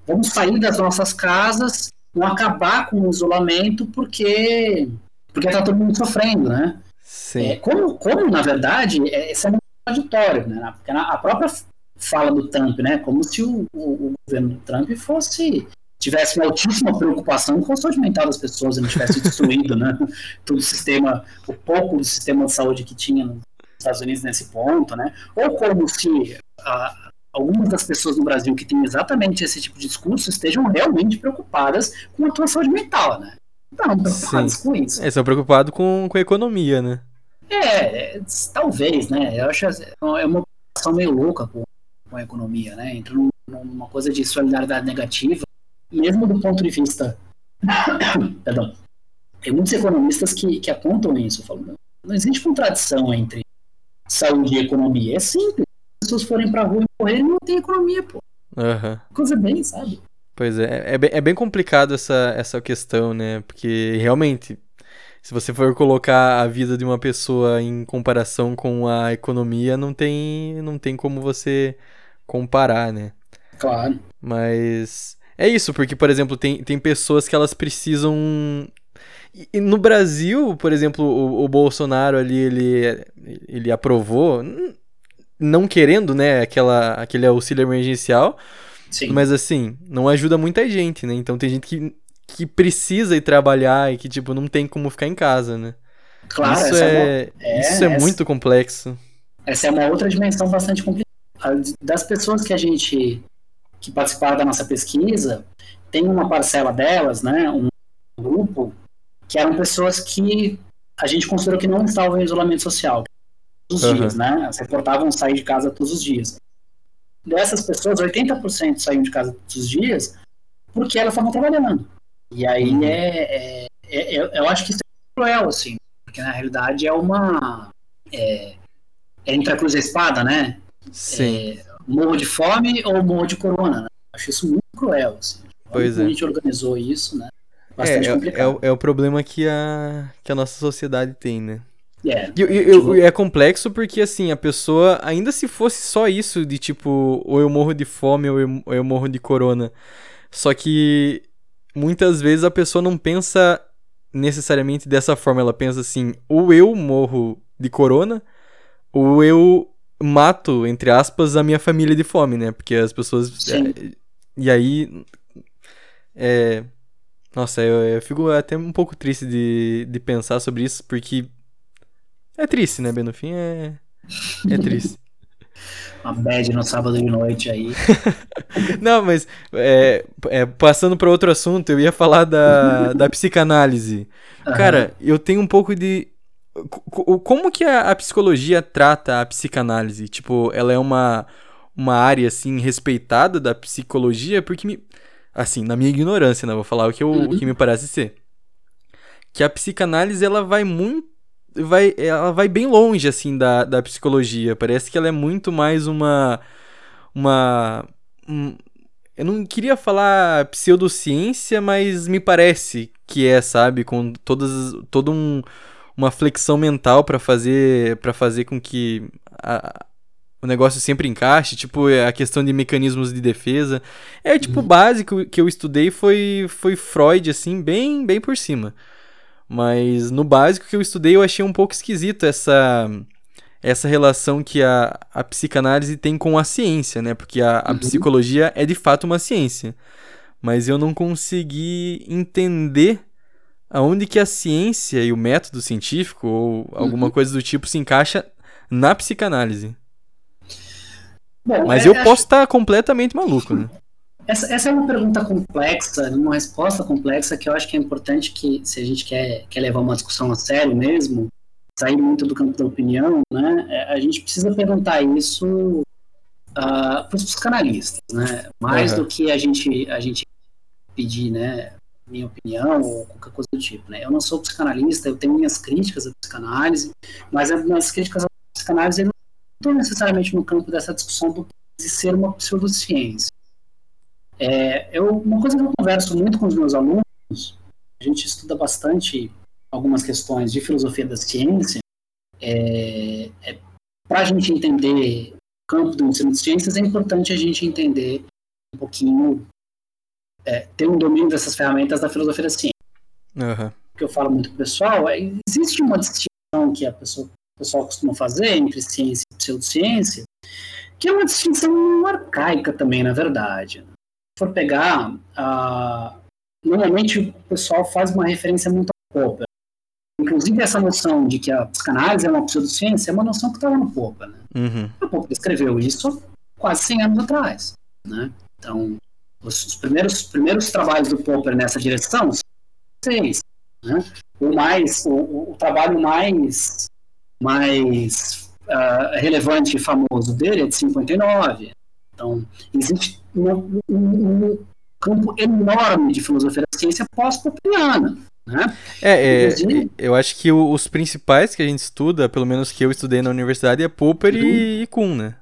Vamos sair das nossas casas, não acabar com o isolamento, porque porque está todo mundo sofrendo, né? Sim. É, como, como, na verdade, é, isso é muito contraditório, né? Porque a própria fala do Trump, né? Como se o, o, o governo do Trump fosse tivesse uma altíssima preocupação com a saúde mental das pessoas, não tivesse destruído, né? (laughs) Todo o sistema, o pouco do sistema de saúde que tinha nos Estados Unidos nesse ponto, né? Ou como se a, algumas das pessoas no Brasil que têm exatamente esse tipo de discurso estejam realmente preocupadas com a tua saúde mental, né? Não, preocupadas Sim. com isso. É, são preocupados com, com a economia, né? É, é, talvez, né? Eu acho é uma preocupação meio louca com, com a economia, né? Entra numa coisa de solidariedade negativa mesmo do ponto de vista. (coughs) Perdão. Tem muitos economistas que, que apontam isso, falando não existe contradição entre saúde e economia. É simples. Pessoas forem pra rua e morrerem, não tem economia, pô. Uhum. Coisa bem, sabe? Pois é, é bem, é bem complicado essa, essa questão, né? Porque realmente, se você for colocar a vida de uma pessoa em comparação com a economia, não tem, não tem como você comparar, né? Claro. Mas é isso, porque, por exemplo, tem, tem pessoas que elas precisam. E no Brasil, por exemplo, o, o Bolsonaro ali, ele, ele aprovou, não querendo, né, aquela, aquele auxílio emergencial. Sim. Mas assim, não ajuda muita gente, né? Então tem gente que, que precisa ir trabalhar e que, tipo, não tem como ficar em casa, né? Claro, isso é, é, isso é essa, muito complexo. Essa é uma outra dimensão bastante complicada. Das pessoas que a gente que participaram da nossa pesquisa, tem uma parcela delas, né, um grupo, que eram pessoas que a gente considerou que não estavam em isolamento social os uhum. dias, né? Elas reportavam sair de casa todos os dias. Dessas pessoas, 80% saíam de casa todos os dias porque elas estavam trabalhando. E aí uhum. é, é, é, eu acho que isso é cruel, assim, porque na realidade é uma. É, é entre a cruz e a espada, né? Sim. É, morro de fome ou morro de corona, né? Acho isso muito cruel, assim. Pois é. A gente organizou isso, né? Bastante é, é complicado. É, o, é o problema que a, que a nossa sociedade tem, né? É. E, e, e, é complexo porque, assim, a pessoa, ainda se fosse só isso, de tipo, ou eu morro de fome ou eu, ou eu morro de corona. Só que muitas vezes a pessoa não pensa necessariamente dessa forma. Ela pensa assim: ou eu morro de corona, ou eu mato, entre aspas, a minha família de fome, né? Porque as pessoas. É, e aí. É. Nossa, eu, eu, fico até um pouco triste de, de pensar sobre isso, porque. É triste, né, bem no fim é. É triste. (laughs) Uma bad no sábado de noite aí. (laughs) Não, mas é, é, passando para outro assunto, eu ia falar da, (laughs) da psicanálise. Uhum. Cara, eu tenho um pouco de. Como que a, a, psicologia trata a psicanálise? Tipo, ela é uma, uma área, assim, respeitada da psicologia? Porque, me, assim, na minha ignorância, né? Vou falar o que, eu, uhum. o que me parece ser. Que a psicanálise, ela vai muito vai, ela vai bem longe, assim, da, da psicologia. Parece que ela é muito mais uma. Uma. Um, eu não queria falar pseudociência, mas me parece que é, sabe? Com todas, todo um, uma flexão mental para fazer para fazer com que a, o negócio sempre encaixe, tipo a questão de mecanismos de defesa. É tipo uhum. básico que eu estudei foi foi Freud assim, bem bem por cima. Mas no básico que eu estudei, eu achei um pouco esquisito essa essa relação que a, a psicanálise tem com a ciência, né? Porque a, a uhum. psicologia é de fato uma ciência. Mas eu não consegui entender aonde que a ciência e o método científico ou alguma uhum. coisa do tipo se encaixa na psicanálise. Bom, Mas é, eu posso estar completamente maluco, né? Essa, essa é uma pergunta complexa, uma resposta complexa que eu acho que é importante que, se a gente quer, quer levar uma discussão a sério mesmo, sair muito do campo da opinião, né, é, a gente precisa perguntar isso uh, para os psicanalistas, né, mais uhum. do que a gente, a gente pedir, né, minha opinião ou qualquer coisa do tipo, né. Eu não sou psicanalista, eu tenho minhas críticas à psicanálise, mas as minhas críticas à psicanálise não estão necessariamente no campo dessa discussão do de ser uma pseudociência. É, eu, uma coisa que eu converso muito com os meus alunos, a gente estuda bastante algumas questões de filosofia da ciência, é, é para a gente entender o campo do ensino de ciências, é importante a gente entender um pouquinho, é, ter um domínio dessas ferramentas da filosofia da ciência. Uhum. O que eu falo muito pessoal é existe uma distinção que a pessoa, o pessoal costuma fazer entre ciência e pseudociência, que é uma distinção arcaica também, na verdade. For pegar, uh, normalmente o pessoal faz uma referência muito a Popper. Inclusive, essa noção de que a psicanálise é uma pseudociência é uma noção que estava no Popper. Né? Uhum. O Popper escreveu isso quase 100 anos atrás. Né? Então, os, os primeiros, primeiros trabalhos do Popper nessa direção são seis. Né? O, mais, o, o trabalho mais, mais uh, relevante e famoso dele é de 59. Então, existe um, um, campo enorme de filosofia da ciência pós-popiana. Né? É, é, eu acho que os principais que a gente estuda, pelo menos que eu estudei na universidade, é Popper uhum. e, Kuhn, né?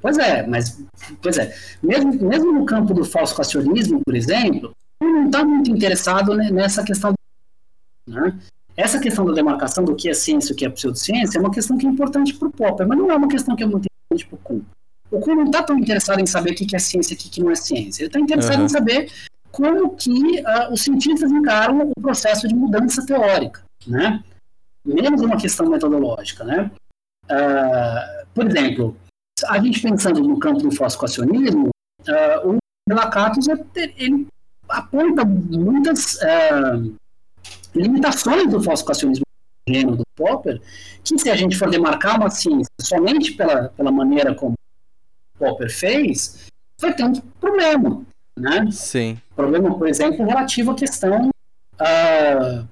Pois é, mas pois é, mesmo, mesmo no campo do falso racionalismo, por exemplo, não está muito interessado nessa questão. Né? Essa questão da demarcação do que é ciência e o que é pseudociência é uma questão que é importante para o Popper, mas não é uma questão que é muito importante para o Kuhn. O Kuhn não está tão interessado em saber o que é ciência e o que não é ciência. Ele está interessado uhum. em saber como que uh, os cientistas encaram o processo de mudança teórica, né? Menos uma questão metodológica, né? Uh, por exemplo, a gente pensando no campo do foscoacionismo, uh, o Lacatus ele aponta muitas limitações do foscoacionismo do Popper, que se a gente for demarcar uma ciência somente pela, pela maneira como Popper fez, vai ter um problema, né? Sim. Problema, por exemplo, relativo à questão uh,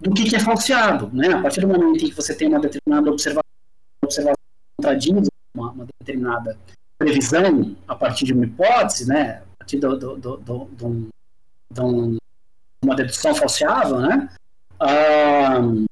do que, que, é falseado, né? A partir do momento em que você tem uma determinada observação, observação contradiz uma, uma determinada previsão a partir de uma hipótese, né? A partir do, do, do, do, do, do uma dedução falseável, né? Uh,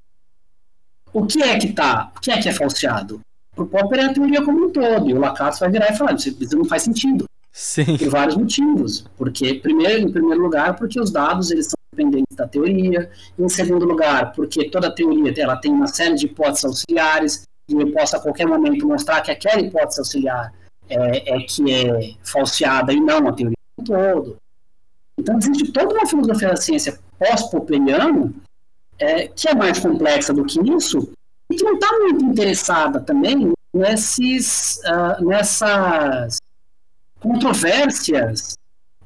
o que é que tá? O que é que é falseado? Pro Popper é a teoria como um todo. E o Lacasse vai virar e falar: isso não faz sentido. Sim. Por vários motivos. Porque, primeiro, em primeiro lugar, porque os dados eles são dependentes da teoria. Em segundo lugar, porque toda teoria ela tem uma série de hipóteses auxiliares. E eu posso a qualquer momento mostrar que aquela hipótese auxiliar é, é que é falseada e não a teoria como um todo. Então, existe toda uma filosofia da ciência pós-popperiana é, que é mais complexa do que isso que não está muito interessada também nesses, uh, nessas controvérsias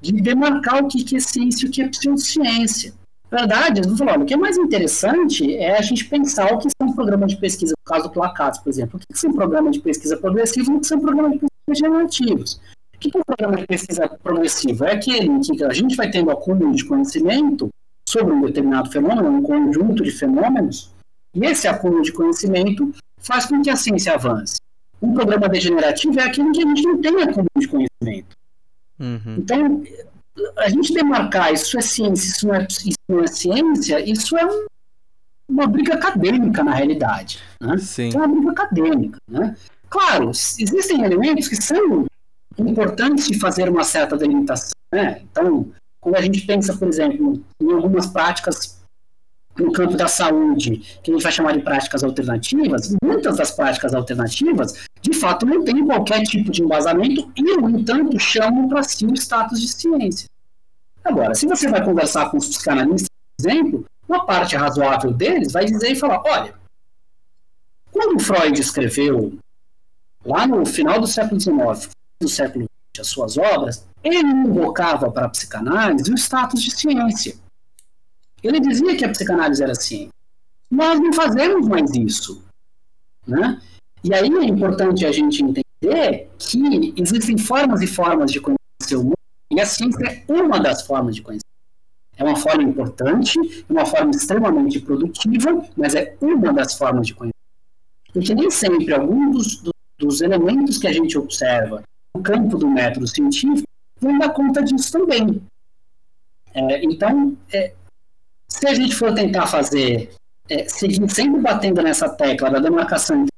de demarcar o que é ciência e o que é pseudociência. Na verdade, eu vou falar, o que é mais interessante é a gente pensar o que são programas de pesquisa, no caso do Placados, por exemplo, o que são programas de pesquisa progressivos e o que são programas de pesquisa generativos. O que é um programa de pesquisa progressivo? É aquele em que a gente vai tendo acúmulo de conhecimento sobre um determinado fenômeno, um conjunto de fenômenos, e esse acúmulo de conhecimento faz com que a ciência avance. Um programa degenerativo é aquele em que a gente não tem acúmulo de conhecimento. Uhum. Então, a gente demarcar isso é ciência, isso não é, isso não é ciência, isso é um, uma briga acadêmica na realidade. Né? Sim. É uma briga acadêmica. Né? Claro, existem elementos que são importantes de fazer uma certa delimitação. Né? Então, quando a gente pensa, por exemplo, em algumas práticas no campo da saúde, que a gente vai chamar de práticas alternativas, muitas das práticas alternativas, de fato, não têm qualquer tipo de embasamento e, no entanto, chamam para si o status de ciência. Agora, se você vai conversar com os psicanalistas, por exemplo, uma parte razoável deles vai dizer e falar: olha, quando Freud escreveu, lá no final do século XIX, do século XX, as suas obras, ele invocava para a psicanálise o status de ciência. Ele dizia que a psicanálise era ciência. Nós não fazemos mais isso. Né? E aí é importante a gente entender que existem formas e formas de conhecer o mundo, e a ciência é uma das formas de conhecer. É uma forma importante, é uma forma extremamente produtiva, mas é uma das formas de conhecer. Porque nem sempre alguns dos, dos elementos que a gente observa no campo do método científico vão dar conta disso também. É, então, é, se a gente for tentar fazer, é, seguir sempre batendo nessa tecla da demarcação entre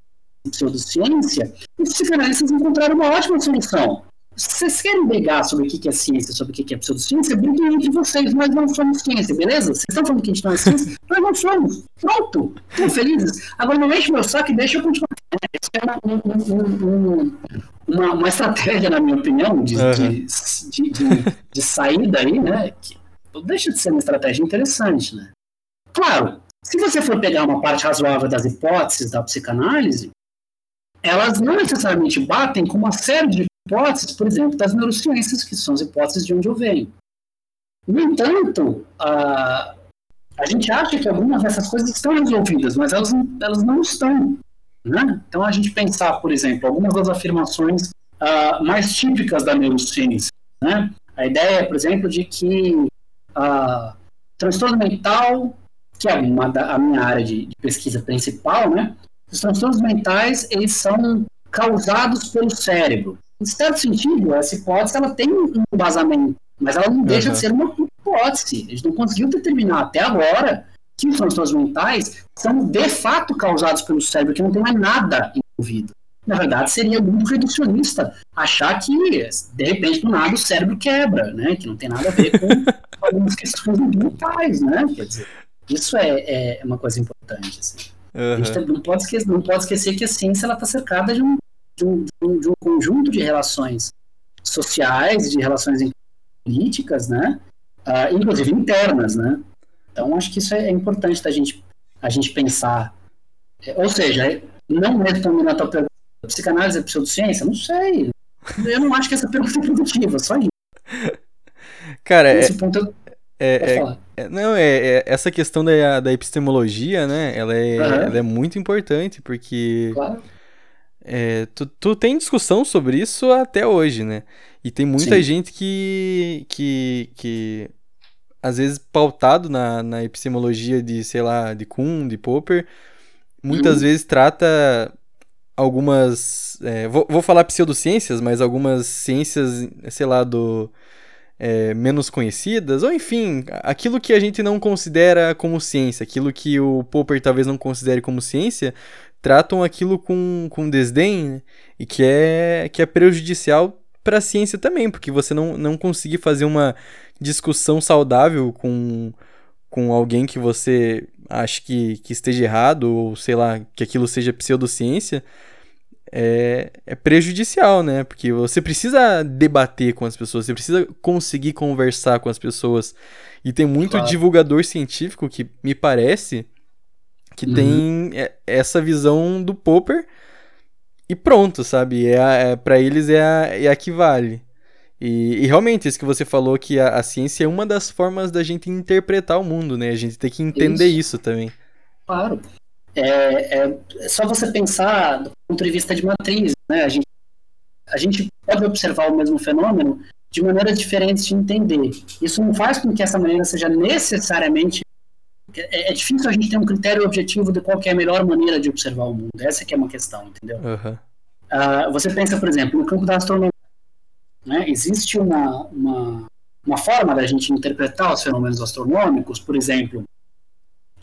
pseudociência, os psicanalistas encontraram uma ótima solução. Se vocês querem brigar sobre o que é ciência, sobre o que é pseudociência, briguem entre vocês, nós não somos ciência, beleza? Vocês estão falando que a gente não é ciência? (laughs) nós não somos. Pronto. Estão felizes? Agora não enche meu saco e deixa eu continuar. Isso é um, um, um, uma, uma, estratégia, na minha opinião, de, uhum. de, de, de, de saída aí, né? Que deixa de ser uma estratégia interessante, né? Claro, se você for pegar uma parte razoável das hipóteses da psicanálise, elas não necessariamente batem com uma série de hipóteses, por exemplo, das neurociências, que são as hipóteses de onde eu venho. No entanto, a, a gente acha que algumas dessas coisas estão resolvidas, mas elas, elas não estão. Né? Então, a gente pensar, por exemplo, algumas das afirmações uh, mais típicas da neurociência. Né? A ideia, por exemplo, de que uh, transtorno mental, que é uma da, a minha área de, de pesquisa principal, né? Os transtornos mentais, eles são causados pelo cérebro. Em certo sentido, essa hipótese ela tem um embasamento, mas ela não deixa uhum. de ser uma hipótese. A gente não conseguiu determinar até agora que os transtornos mentais são de fato causados pelo cérebro, que não tem mais nada envolvido. Na verdade, seria muito reducionista achar que, de repente, do nada, o cérebro quebra, né? Que não tem nada a ver com (laughs) algumas questões mentais, né? Quer dizer, isso é, é uma coisa importante, assim. Uhum. A gente não pode, esquecer, não pode esquecer que a ciência está cercada de um, de, um, de um conjunto de relações sociais, de relações políticas, né? Uh, inclusive internas, né? Então, acho que isso é, importante da gente, a gente pensar. É, ou seja, não respondendo a tua pergunta, psicanálise é pseudociência? Não sei. Eu não acho que essa pergunta é produtiva, só isso. Cara, Nesse é, ponto eu... é, é, é, não, é, é, essa questão da, da epistemologia, né? Ela é, uhum. ela é muito importante, porque. Claro. É, tu, tu tem discussão sobre isso até hoje, né? E tem muita Sim. gente que, que, que, às vezes, pautado na, na epistemologia de, sei lá, de Kuhn, de Popper, muitas uhum. vezes trata algumas. É, vou, vou falar pseudociências, mas algumas ciências, sei lá, do é, menos conhecidas, ou enfim, aquilo que a gente não considera como ciência, aquilo que o Popper talvez não considere como ciência, tratam aquilo com, com desdém, né? e que é, que é prejudicial para a ciência também, porque você não, não conseguir fazer uma discussão saudável com, com alguém que você acha que, que esteja errado, ou sei lá, que aquilo seja pseudociência, é, é prejudicial, né? Porque você precisa debater com as pessoas, você precisa conseguir conversar com as pessoas. E tem muito claro. divulgador científico que me parece que uhum. tem é, essa visão do Popper e pronto, sabe? É, é para eles é a, é a que vale. E, e, realmente, isso que você falou, que a, a, ciência é uma das formas da gente interpretar o mundo, né? A gente tem que entender isso, isso também. Claro. É, é, é, só você pensar do ponto de vista de matriz, né? A gente, a gente pode observar o mesmo fenômeno de maneiras diferentes de entender. Isso não faz com que essa maneira seja necessariamente é, é, difícil a gente ter um critério objetivo de qual é a melhor maneira de observar o mundo. Essa que é uma questão, entendeu? Uhum. Uh, você pensa, por exemplo, no campo da astronomia. Né? Existe uma, uma, uma forma da gente interpretar os fenômenos astronômicos, por exemplo,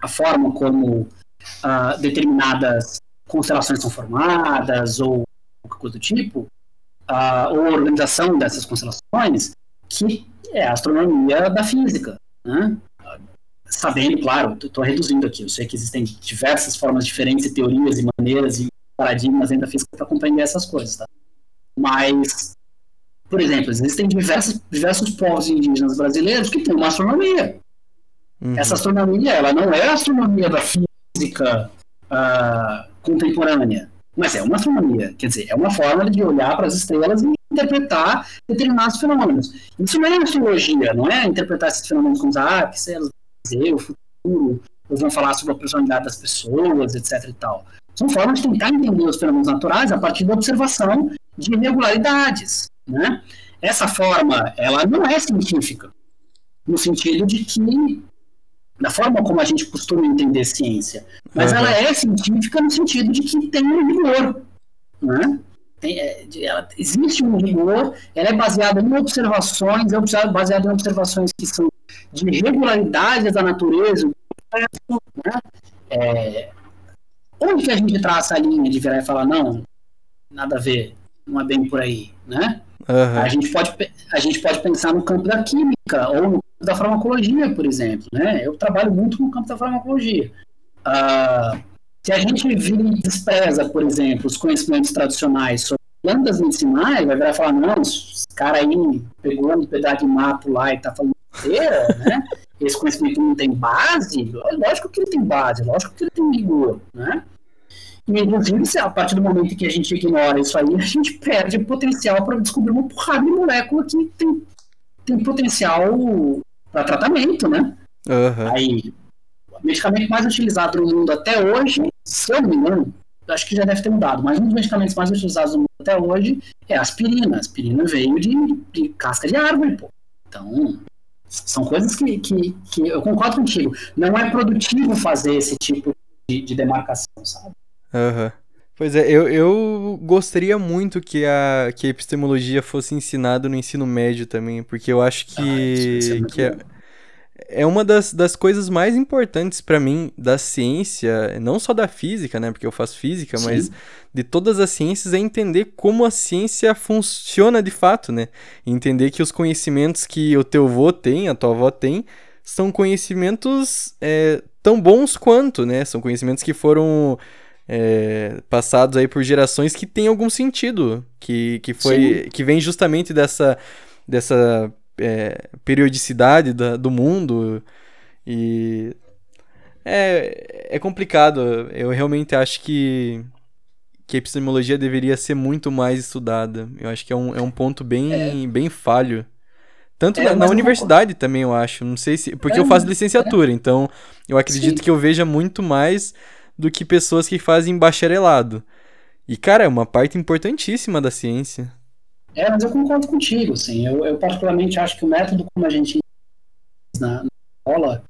a forma como uh, determinadas constelações são formadas, ou qualquer coisa do tipo, uh, ou a organização dessas constelações, que é a astronomia da física. Né? sabendo, claro, estou reduzindo aqui, eu sei que existem diversas formas diferentes, teorias e maneiras e paradigmas dentro da física para compreender essas coisas, tá? Mas, por exemplo, existem diversos, diversos povos indígenas brasileiros que têm uma astronomia. Uhum. Essa astronomia, ela não é a astronomia da física uh, contemporânea, mas é uma astronomia, quer dizer, é uma forma de olhar para as estrelas e interpretar determinados fenômenos. Isso não é astrologia, não é interpretar esses fenômenos como ah, que elas dizer, o futuro, ou vão falar sobre a personalidade das pessoas, etc e tal. São formas de tentar entender os fenômenos naturais a partir da observação de irregularidades, né? Essa forma, ela não é científica, no sentido de que, da forma como a gente costuma entender ciência, mas uhum. ela é científica no sentido de que tem um rigor, né? Tem, é, ela, existe um rigor, ela é baseada em observações, é baseada em observações que são de irregularidades da natureza, né? É, onde que a gente traça a linha de virar e falar, não, nada a ver, não é bem por aí, né? Uhum. A, gente pode, a gente pode pensar no campo da química ou no campo da farmacologia, por exemplo, né? Eu trabalho muito no campo da farmacologia. Uh, se a gente despreza, por exemplo, os conhecimentos tradicionais sobre plantas medicinais, vai virar e falar, não, esse cara aí pegou um pedaço de mato lá e tá falando inteira, né? Esse conhecimento não tem base, lógico que ele tem base, lógico que ele tem rigor, né? E, inclusive, a partir do momento que a gente ignora isso aí, a gente perde potencial para descobrir uma porrada de molécula que tem, tem potencial para tratamento, né? Uhum. Aí, o medicamento mais utilizado no mundo até hoje, se eu não me engano, acho que já deve ter mudado, mas um dos medicamentos mais utilizados no mundo até hoje é a aspirina. A aspirina veio de, de casca de árvore, pô. Então, são coisas que, que, que eu concordo contigo. Não é produtivo fazer esse tipo de, de demarcação, sabe? Uhum. Pois é, eu, eu gostaria muito que a, que a epistemologia fosse ensinada no ensino médio também, porque eu acho que, ah, que é, é uma das, das coisas mais importantes para mim da ciência, não só da física, né, porque eu faço física, Sim. mas de todas as ciências é entender como a ciência funciona de fato, né? Entender que os conhecimentos que o teu avô tem, a tua avó tem, são conhecimentos é, tão bons quanto, né? São conhecimentos que foram é, passados aí por gerações que têm algum sentido, que, que foi Sim. que vem justamente dessa dessa é, periodicidade da, do mundo e é, é complicado. Eu realmente acho que, que a epistemologia deveria ser muito mais estudada. Eu acho que é um, é um ponto bem, é. bem falho. Tanto é, na, na universidade não... também, eu acho. Não sei se. Porque é, eu faço licenciatura, então eu acredito Sim. que eu veja muito mais do que pessoas que fazem bacharelado. E, cara, é uma parte importantíssima da ciência. É, mas eu concordo contigo, assim. Eu, eu particularmente acho que o método como a gente na, na escola,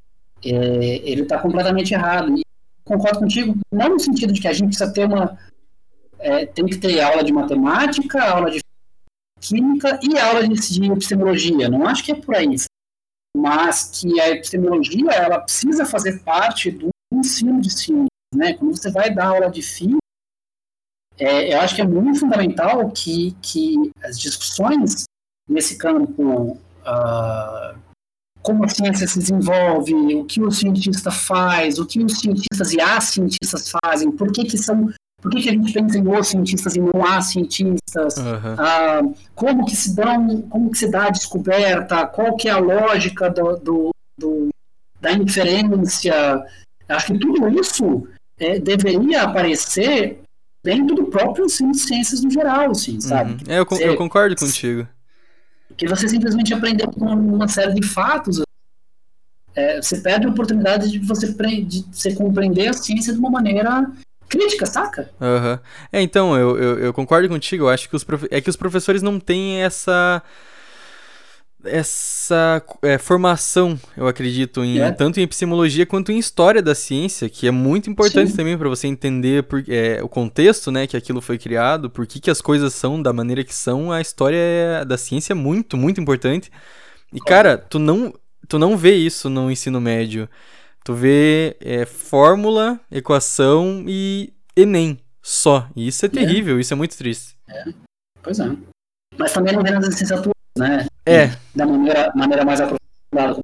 é, ele está completamente errado. E concordo contigo, não no sentido de que a gente precisa ter uma. É, tem que ter aula de matemática, aula de química e aula de, de epistemologia. Não acho que é por aí. Mas que a epistemologia ela precisa fazer parte do ensino de ciência. Né? Quando você vai dar aula de física, é, eu acho que é muito fundamental que, que as discussões nesse campo, uh, como a ciência se desenvolve, o que o cientista faz, o que os cientistas e as cientistas fazem, por que, que são por que, que a gente pensa em os cientistas e não há cientistas, Aham. ah, como que se dão, como que se dá a descoberta, qual que é a lógica do, do- do- da inferência. Acho que tudo isso é, deveria aparecer dentro do próprio ensino de ciências no geral, assim, sabe? Uhum. É, eu, Você- eu concordo contigo. Porque você simplesmente aprendeu com uma série de fatos. É, você perde a oportunidade de você, de você compreender a ciência de uma maneira crítica, saca? Aham. É, então, eu, eu, eu concordo contigo. Eu acho que os profe- é que os professores não têm essa. Essa é, formação, eu acredito, em, É. tanto em epistemologia quanto em história da ciência, que é muito importante Sim. também para você entender por, é, o contexto né, que aquilo foi criado, por que, que as coisas são da maneira que são. A história é- da ciência é muito, muito importante. E, cara, tu não, tu não vê isso no ensino médio. Tu vê é, fórmula, equação e Enem só. E isso é terrível, isso é muito triste. Pois é. Mas também não vê nas licenciaturas, né? É, Da maneira, maneira mais aprofundada.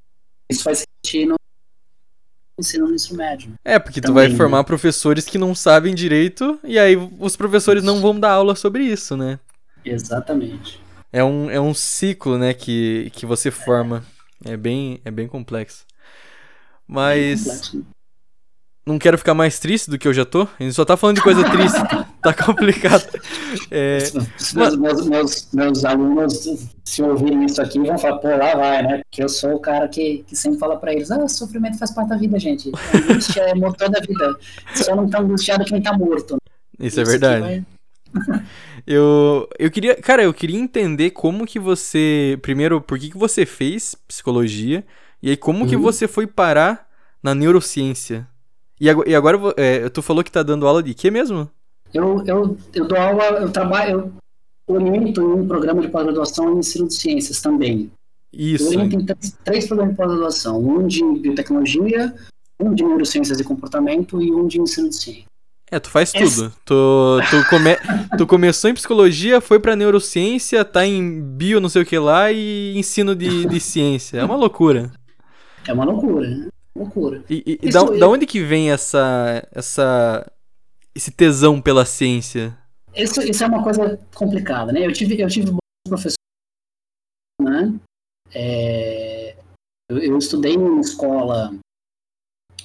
Isso faz sentido no ensino no ensino médio. é, porque tu Também, vai né? formar professores que não sabem direito e aí os professores não vão dar aula sobre isso, né? Exatamente. É um, é um ciclo, né, que, que você forma. É bem, é bem complexo. Mas Complexo, né? não quero ficar mais triste do que eu já tô. A gente só tá falando de coisa triste. (laughs) (laughs) tá complicado. É, Os Meus, meus, meus, alunos, se ouvirem isso aqui, vão falar, pô, lá vai, né? Porque eu sou o cara que, que sempre fala pra eles, ah, sofrimento faz parte da vida, gente. A angústia é motor da vida. Só não tá angustiado quem tá morto. isso é aqui verdade. vai- (laughs) Eu, eu queria, cara, eu queria entender como que você, primeiro, por que que você fez psicologia e aí como que Uhum. você foi parar na neurociência. E agora, e agora é, tu falou que tá dando aula de quê mesmo? Eu, eu, eu dou aula, eu trabalho, eu oriento em um programa de pós-graduação em ensino de ciências também. Eu Isso. oriento em três, três programas de pós-graduação, um de biotecnologia, um de neurociências e comportamento e um de ensino de ciência. É, tu faz Esse- tudo. Tu, tu, come, tu começou em psicologia, foi pra neurociência, tá em bio não sei o que lá e ensino de, de (laughs) ciência. É uma loucura. É uma loucura, né? Loucura. E, e- e da, eu- da onde que vem essa, essa, esse tesão pela ciência? Isso, isso é uma coisa complicada, né? Eu tive, eu tive bons professores, né? É, eu, eu estudei em escola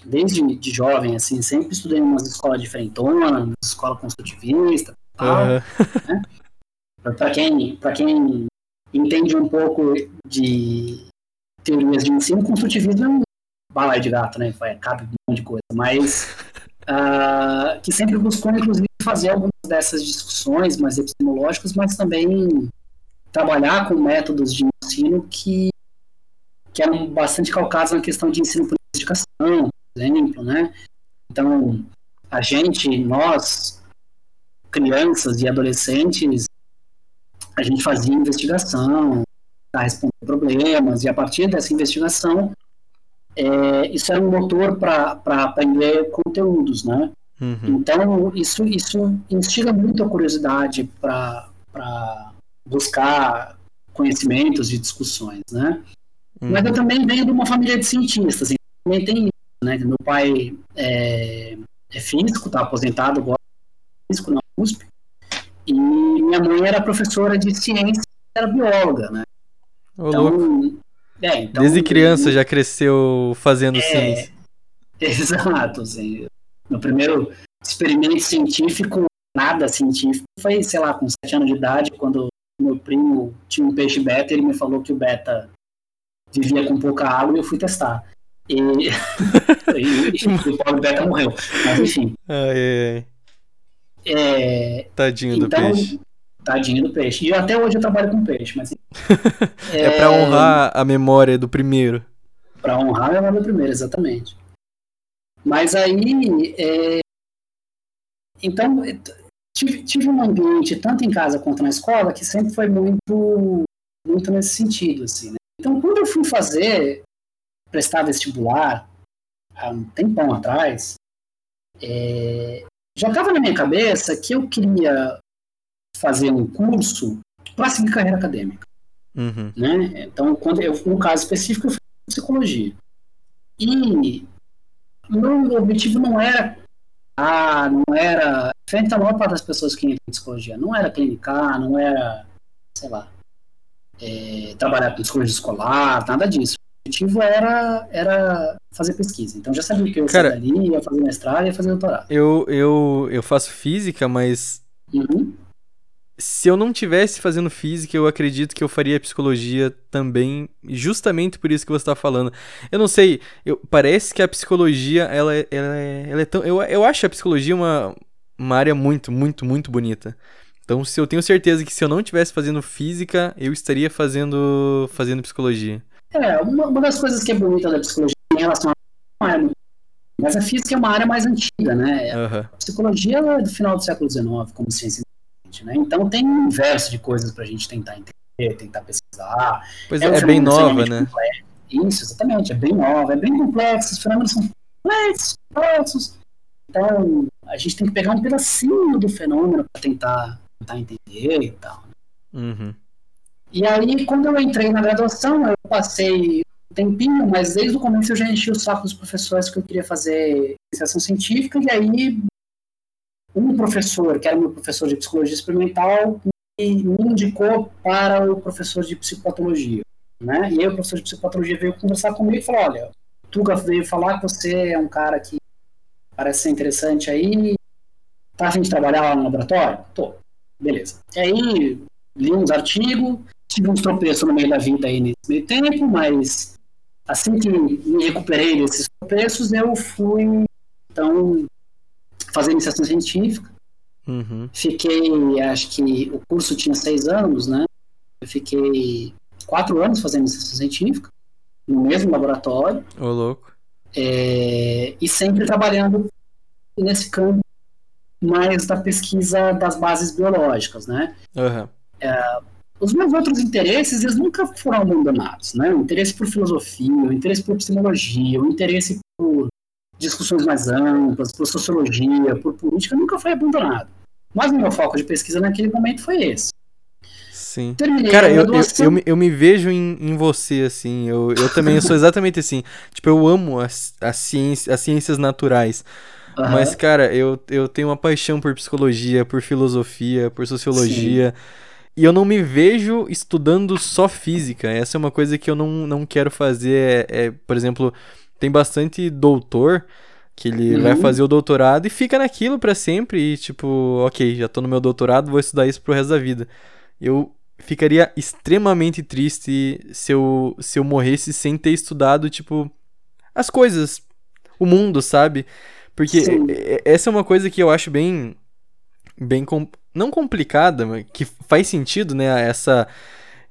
desde de jovem, assim, sempre estudei em umas escolas diferentonas, escola construtivista, tal. Aham. Para quem, pra quem entende um pouco de teorias de ensino, construtivismo é um balaio de gato, né? Cabe um monte de coisa, mas ah, que sempre buscou, inclusive, fazer algumas dessas discussões mais epistemológicas, mas também trabalhar com métodos de ensino que, que eram bastante calcados na questão de ensino por investigação, por exemplo, né? Então, a gente, nós, crianças e adolescentes, a gente fazia investigação para responder problemas, e a partir dessa investigação, é, isso era um motor para aprender conteúdos, né? Uhum. Então, isso, isso instiga muito a curiosidade para buscar conhecimentos e discussões, né? Mas eu Uhum. também venho de uma família de cientistas, então também tem isso, né? Meu pai é, é físico, está aposentado agora, físico na USP, e minha mãe era professora de ciência, era bióloga, né? Ô, louco. É, então Desde criança já cresceu fazendo É. ciência. (laughs) Exato, assim. Meu primeiro experimento científico, nada científico, foi, sei lá, com sete anos de idade, quando meu primo tinha um peixe beta, ele me falou que o beta vivia com pouca água e eu fui testar. E, (laughs) e, (laughs) o pobre beta morreu. Mas enfim, Ai, ai, ai. é, Tadinho do então, peixe. Tadinho do peixe. E até hoje eu trabalho com peixe, mas (laughs) É pra honrar a memória do primeiro. Para honrar é o primeiro, exatamente. Mas aí, é, então, é, tive, tive um ambiente, tanto em casa quanto na escola, que sempre foi muito, muito nesse sentido, assim, né? Então, quando eu fui fazer, prestar vestibular, há um tempão atrás, é, já estava na minha cabeça que eu queria fazer um curso para seguir carreira acadêmica Uhum. né? Então, quando eu, no caso específico, eu fiz psicologia. E meu objetivo não era clinicar, não era. Frente a maior parte das pessoas que entram em psicologia, não era clinicar, não era, sei lá, é, trabalhar com psicologia escolar, nada disso. O objetivo era, era fazer pesquisa. Então já sabia que eu ia Cara, dali, ia fazer mestrado e ia fazer doutorado. Eu, eu, eu faço física, mas Uhum. Se eu não tivesse fazendo física, eu acredito que eu faria psicologia também, justamente por isso que você está falando. Eu não sei, eu, parece que a psicologia, ela, é- ela, é, ela é tão. Eu, eu acho a psicologia uma, uma área muito, muito, muito bonita. Então, se eu tenho certeza que se eu não estivesse fazendo física, eu estaria fazendo, fazendo psicologia. É, uma, uma das coisas que é bonita da psicologia em relação a área, mas a física é uma área mais antiga, né? Aham. A psicologia é do final do século XIX, como ciência inteligente, né? Então tem um universo de coisas para a gente tentar entender, tentar pesquisar. Pois um é, é bem nova, né? complexo. Isso, exatamente, é bem nova, é bem complexo, os fenômenos são complexos, complexos. Então, a gente tem que pegar um pedacinho do fenômeno para tentar, tentar entender e tal. Uhum. E aí, quando eu entrei na graduação, eu passei um tempinho, mas desde o começo eu já enchi o saco dos professores que eu queria fazer iniciação científica, e aí um professor, que era meu professor de psicologia experimental, me, me indicou para o professor de psicopatologia. Né? E aí o professor de psicopatologia veio conversar comigo e falou, olha, o Tuga veio falar que você é um cara que parece ser interessante aí, tá a de trabalhar lá no laboratório? Tô, beleza. E aí, li uns artigos, tive uns tropeços no meio da vida aí nesse meio tempo, mas assim que me recuperei desses tropeços, eu fui, então, fazer iniciação científica. Uhum. Fiquei, acho que o curso tinha seis anos, né? Eu fiquei quatro anos fazendo iniciação científica, no mesmo laboratório, Ô, louco. é, e sempre trabalhando nesse campo mais da pesquisa das bases biológicas, né? Aham. os meus outros interesses, eles nunca foram abandonados, né? O interesse por filosofia, o interesse por epistemologia, o interesse por discussões mais amplas, por sociologia, por política, nunca foi abandonado. Mas o meu foco de pesquisa naquele momento foi esse. Sim. Terminei Cara, eu, eu, eu, me- eu me vejo em, em você, assim. Eu, eu também sou (laughs) exatamente assim. Tipo, eu amo as, as, ciência, as ciências naturais. Aham, Mas, cara, eu, eu tenho uma paixão por psicologia, por filosofia, por sociologia. E eu não me vejo estudando só física. Essa é uma coisa que eu não, não quero fazer. É, é, por exemplo, tem bastante doutor que ele Uhum. vai fazer o doutorado e fica naquilo pra sempre. E, tipo, ok, já tô no meu doutorado, vou estudar isso pro resto da vida. Eu ficaria extremamente triste se eu, se eu morresse sem ter estudado, tipo, as coisas, o mundo, sabe? Porque Sim. essa é uma coisa que eu acho bem. bem com- não complicada, mas que faz sentido, né? Essa,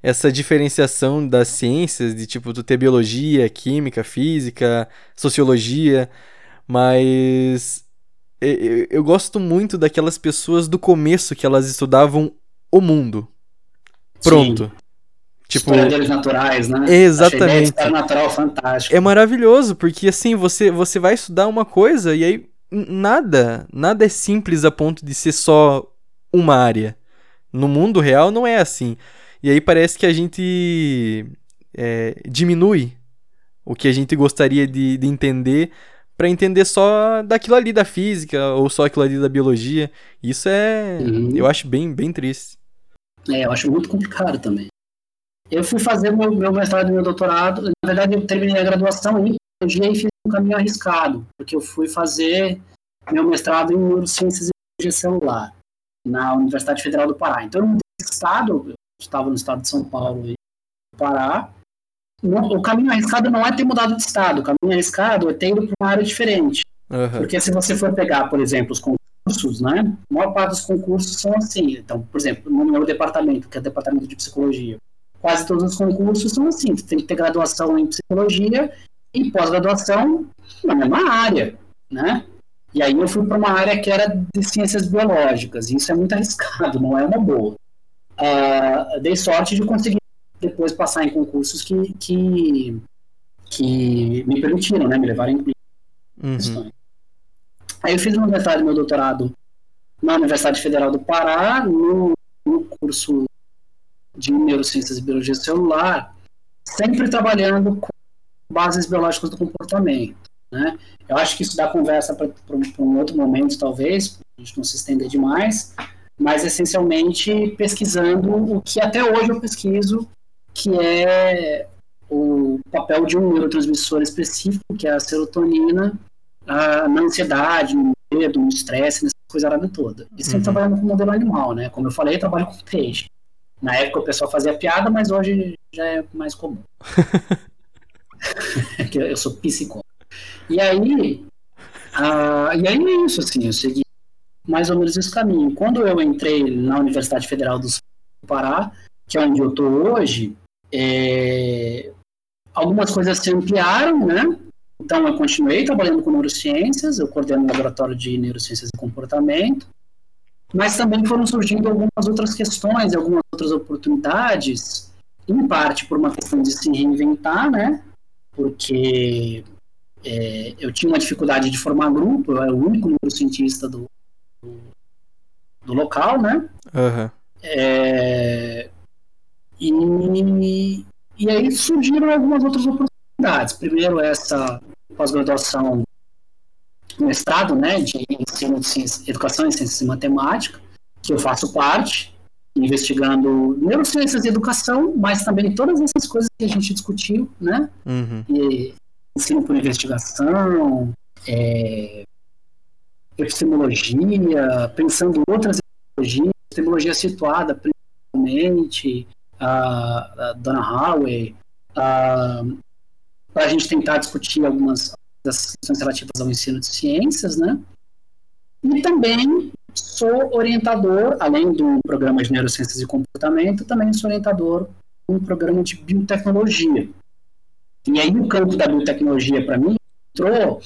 essa diferenciação das ciências, de tipo, tu ter biologia, química, física, sociologia, mas eu gosto muito daquelas pessoas do começo que elas estudavam o mundo. Pronto. Tipo, Historiadores naturais, né? Exatamente. Achei natural fantástica. é maravilhoso, porque assim, você, você vai estudar uma coisa e aí nada, nada é simples a ponto de ser só uma área. No mundo real não é assim. E aí parece que a gente é, diminui o que a gente gostaria de, de entender para entender só daquilo ali da física ou só aquilo ali da biologia. Isso é, Uhum. eu acho bem, bem triste. É, eu acho muito complicado também. Eu fui fazer meu, meu mestrado e meu doutorado. Na verdade, eu terminei a graduação em biologia e fiz um caminho arriscado, porque eu fui fazer meu mestrado em neurociências e biologia celular na Universidade Federal do Pará. Então, eu mudei de estado, estava no estado de São Paulo e Pará. Não- O caminho arriscado não é ter mudado de estado, o caminho arriscado é ter ido para uma área diferente. Aham. Porque se você for pegar, por exemplo, os concursos, né? A maior parte dos concursos são assim. Então, por exemplo, no meu departamento, que é o departamento de psicologia, quase todos os concursos são assim. Você tem que ter graduação em psicologia e pós-graduação na mesma área, né? E aí eu fui para uma área que era de ciências biológicas. E isso é muito arriscado, não é uma boa. Ah, dei sorte de conseguir depois passar em concursos que, que, que me permitiram, né? Me levaram em Uhum. Aí eu fiz meu mestrado e meu doutorado na Universidade Federal do Pará, no, no curso de Neurociências e Biologia Celular, sempre trabalhando com bases biológicas do comportamento. Né? Eu acho que isso dá conversa para um outro momento, talvez, a gente não se estender demais, mas essencialmente pesquisando o que até hoje eu pesquiso, que é o papel de um neurotransmissor específico, que é a serotonina, a, na ansiedade, no medo, no estresse, nessa coisa toda. E sempre uhum. trabalhando com modelo animal, né? Como eu falei, eu trabalho com peixe. Na época o pessoal fazia piada, mas hoje já é mais comum. (laughs) eu sou psicólogo. E aí, uh, e aí é isso, assim, eu segui mais ou menos esse caminho. Quando eu entrei na Universidade Federal do Pará, que é onde eu estou hoje, é, algumas coisas se ampliaram, né? Então, eu continuei trabalhando com neurociências, eu coordeno o laboratório de neurociências e comportamento, mas também foram surgindo algumas outras questões, algumas outras oportunidades, em parte por uma questão de se reinventar, né? Porque é, eu tinha uma dificuldade de formar grupo, eu era o único neurocientista do, do local, né? Uhum. É, e, e aí surgiram algumas outras oportunidades. Primeiro, essa pós-graduação, mestrado, né, de ensino de ciência, educação em ciências e matemática, que eu faço parte, investigando neurociências e educação, mas também todas essas coisas que a gente discutiu, né? Uhum. E ensino por investigação, é, epistemologia, pensando outras epistemologias, epistemologia situada principalmente, a, a Donna para a gente tentar discutir algumas das questões relativas ao ensino de ciências, né? E também sou orientador, além do programa de neurociências e comportamento, também sou orientador um programa de biotecnologia. E aí o campo da biotecnologia para mim entrou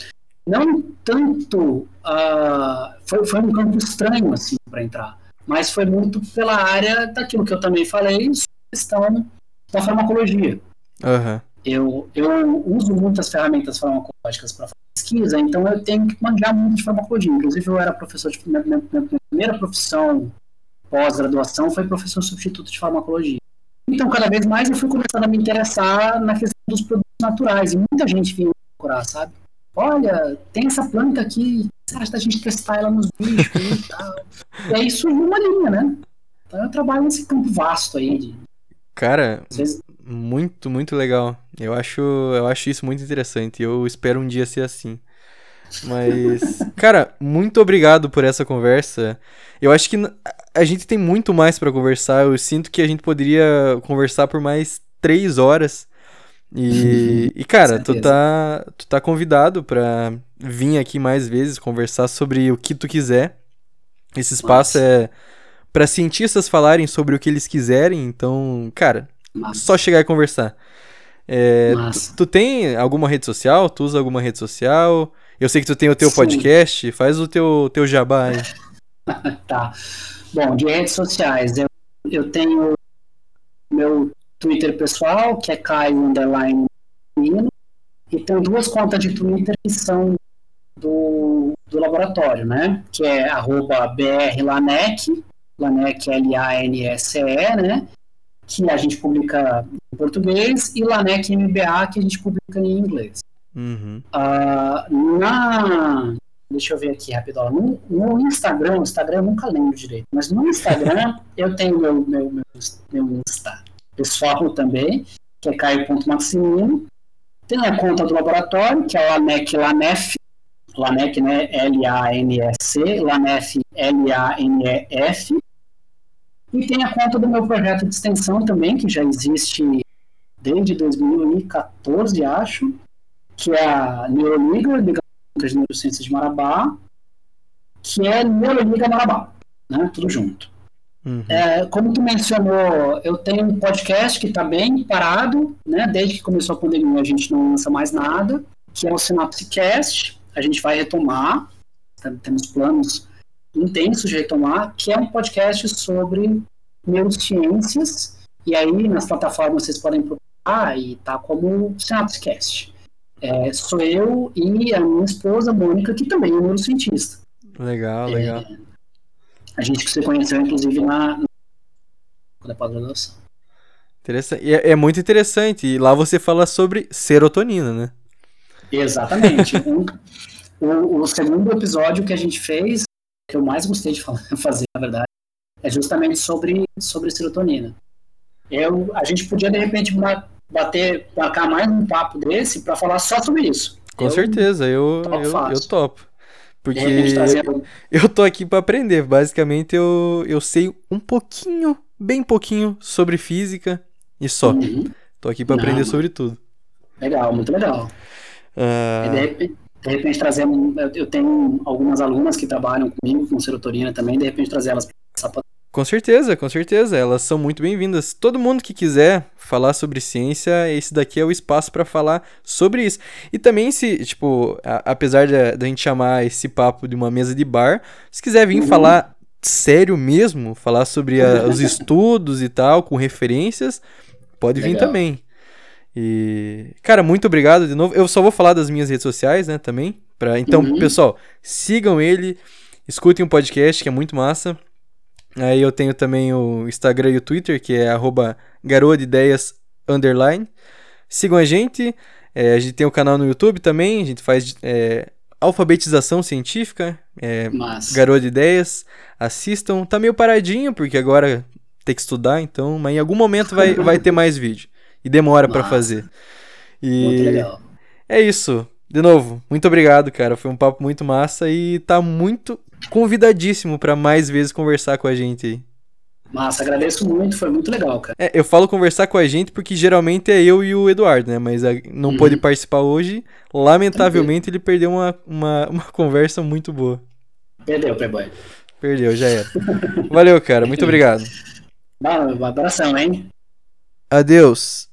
não tanto uh, foi, foi um campo estranho assim para entrar, mas foi muito pela área daquilo que eu também falei, questão da farmacologia. Uhum. Eu, eu uso muitas ferramentas farmacológicas para pesquisa, então eu tenho que manjar muito de farmacologia. Inclusive, eu era professor de. Minha, minha, minha primeira profissão pós-graduação foi professor substituto de farmacologia. Então, cada vez mais eu fui começando a me interessar na questão dos produtos naturais. E muita gente vinha procurar, sabe? Olha, tem essa planta aqui, você acha da gente testar ela nos bichos e tal? E aí surgiu uma linha, né? Então eu trabalho nesse campo vasto aí de Cara, muito, muito legal. Eu acho, eu acho isso muito interessante. Eu espero um dia ser assim. Mas, (laughs) cara, muito obrigado por essa conversa. Eu acho que a gente tem muito mais para conversar. Eu sinto que a gente poderia conversar por mais três horas. E, (laughs) e cara, tu tá, tu tá convidado pra vir aqui mais vezes conversar sobre o que tu quiser. Esse espaço Nossa. é para cientistas falarem sobre o que eles quiserem. Então, cara, só chegar e conversar. É, tu, tu, tem alguma rede social? Tu usa alguma rede social? Eu sei que tu tem o teu Sim. podcast. Faz o teu, teu jabá aí. (laughs) tá. Bom, de redes sociais, eu, eu tenho meu Twitter pessoal, que é Caio Underline e tenho duas contas de Twitter que são do, do laboratório, né? Que é arroba brlanec, Lanec L-A-N-S-E, né? Que a gente publica em português, e Lanec MBA, que a gente publica em inglês. Uhum. Uh, na. Deixa eu ver aqui rapidão. No, no Instagram, Instagram eu nunca lembro direito, mas no Instagram eu tenho meu, meu, meu, meu Insta pessoal também, que é caio.maximino. Tem a conta do laboratório, que é o Lanec Lanef, Lanec, né? L-A-N-E-C, Lanef, L-A-N-E-F. E tem a conta do meu projeto de extensão também, que já existe desde 2014, acho, que é a Neuroliga, Liga das Neurociências de Marabá, que é Neuroliga Marabá, né? Tudo junto. Uhum. É, como tu mencionou, eu tenho um podcast que está bem parado, né? Desde que começou a pandemia a gente não lança mais nada, que é o Synapsecast. A gente vai retomar, tá, temos planos intenso de retomar, que é um podcast sobre neurociências. E aí, nas plataformas, vocês podem procurar e tá como Synapsecast. É, sou eu e a minha esposa, Mônica, que também é neurocientista. Legal, é, legal. A gente que se conheceu, inclusive, na, na pós-graduação. Interessante. É, é muito interessante. E lá você fala sobre serotonina, né? Exatamente. um, o, o, segundo episódio que a gente fez, que eu mais gostei de (laughs) fazer, na verdade, é justamente sobre, sobre serotonina. Eu, a gente podia, de repente, bater, marcar mais um papo desse para falar só sobre isso. Com eu, certeza, eu, eu, eu topo. Porque eu, eu tô aqui para aprender. Basicamente, eu, eu sei um pouquinho, bem pouquinho, sobre física e só. Uhum. Tô aqui para aprender sobre tudo. Legal, muito legal. Uh... De, repente, de, repente, trazer. Eu tenho algumas alunas que trabalham comigo com serotonina também, de repente trazer elas para com certeza, com certeza. Elas são muito bem-vindas. Todo mundo que quiser falar sobre ciência, esse daqui é o espaço para falar sobre isso. E também, se, tipo, a, apesar da gente chamar esse papo de uma mesa de bar, se quiser vir uhum. falar sério mesmo, falar sobre a, (laughs) os estudos e tal, com referências, pode Legal. vir também. E, cara, muito obrigado de novo. Eu só vou falar das minhas redes sociais, né, também. Pra... Então, uhum. pessoal, sigam ele, escutem o um podcast, que é muito massa. Aí eu tenho também o Instagram e o Twitter, que é arroba ideias underline. Sigam a gente. É, a gente tem o canal no YouTube também. A gente faz é, alfabetização científica. É, Garoa de Ideias. Assistam. Tá meio paradinho, porque agora tem que estudar, então. Mas em algum momento vai, vai ter mais vídeo. E demora para fazer. E muito legal. É isso. De novo, muito obrigado, cara. Foi um papo muito massa e tá muito convidadíssimo para mais vezes conversar com a gente aí. Massa, agradeço muito, foi muito legal, cara. É, eu falo conversar com a gente porque geralmente é eu e o Eduardo, né? Mas não uhum. pôde participar hoje. Lamentavelmente ele perdeu uma, uma, uma (laughs) conversa muito boa. Perdeu, Playboy. Perdeu, já era. Valeu, cara. Muito obrigado. (laughs) Um abração, hein? Adeus.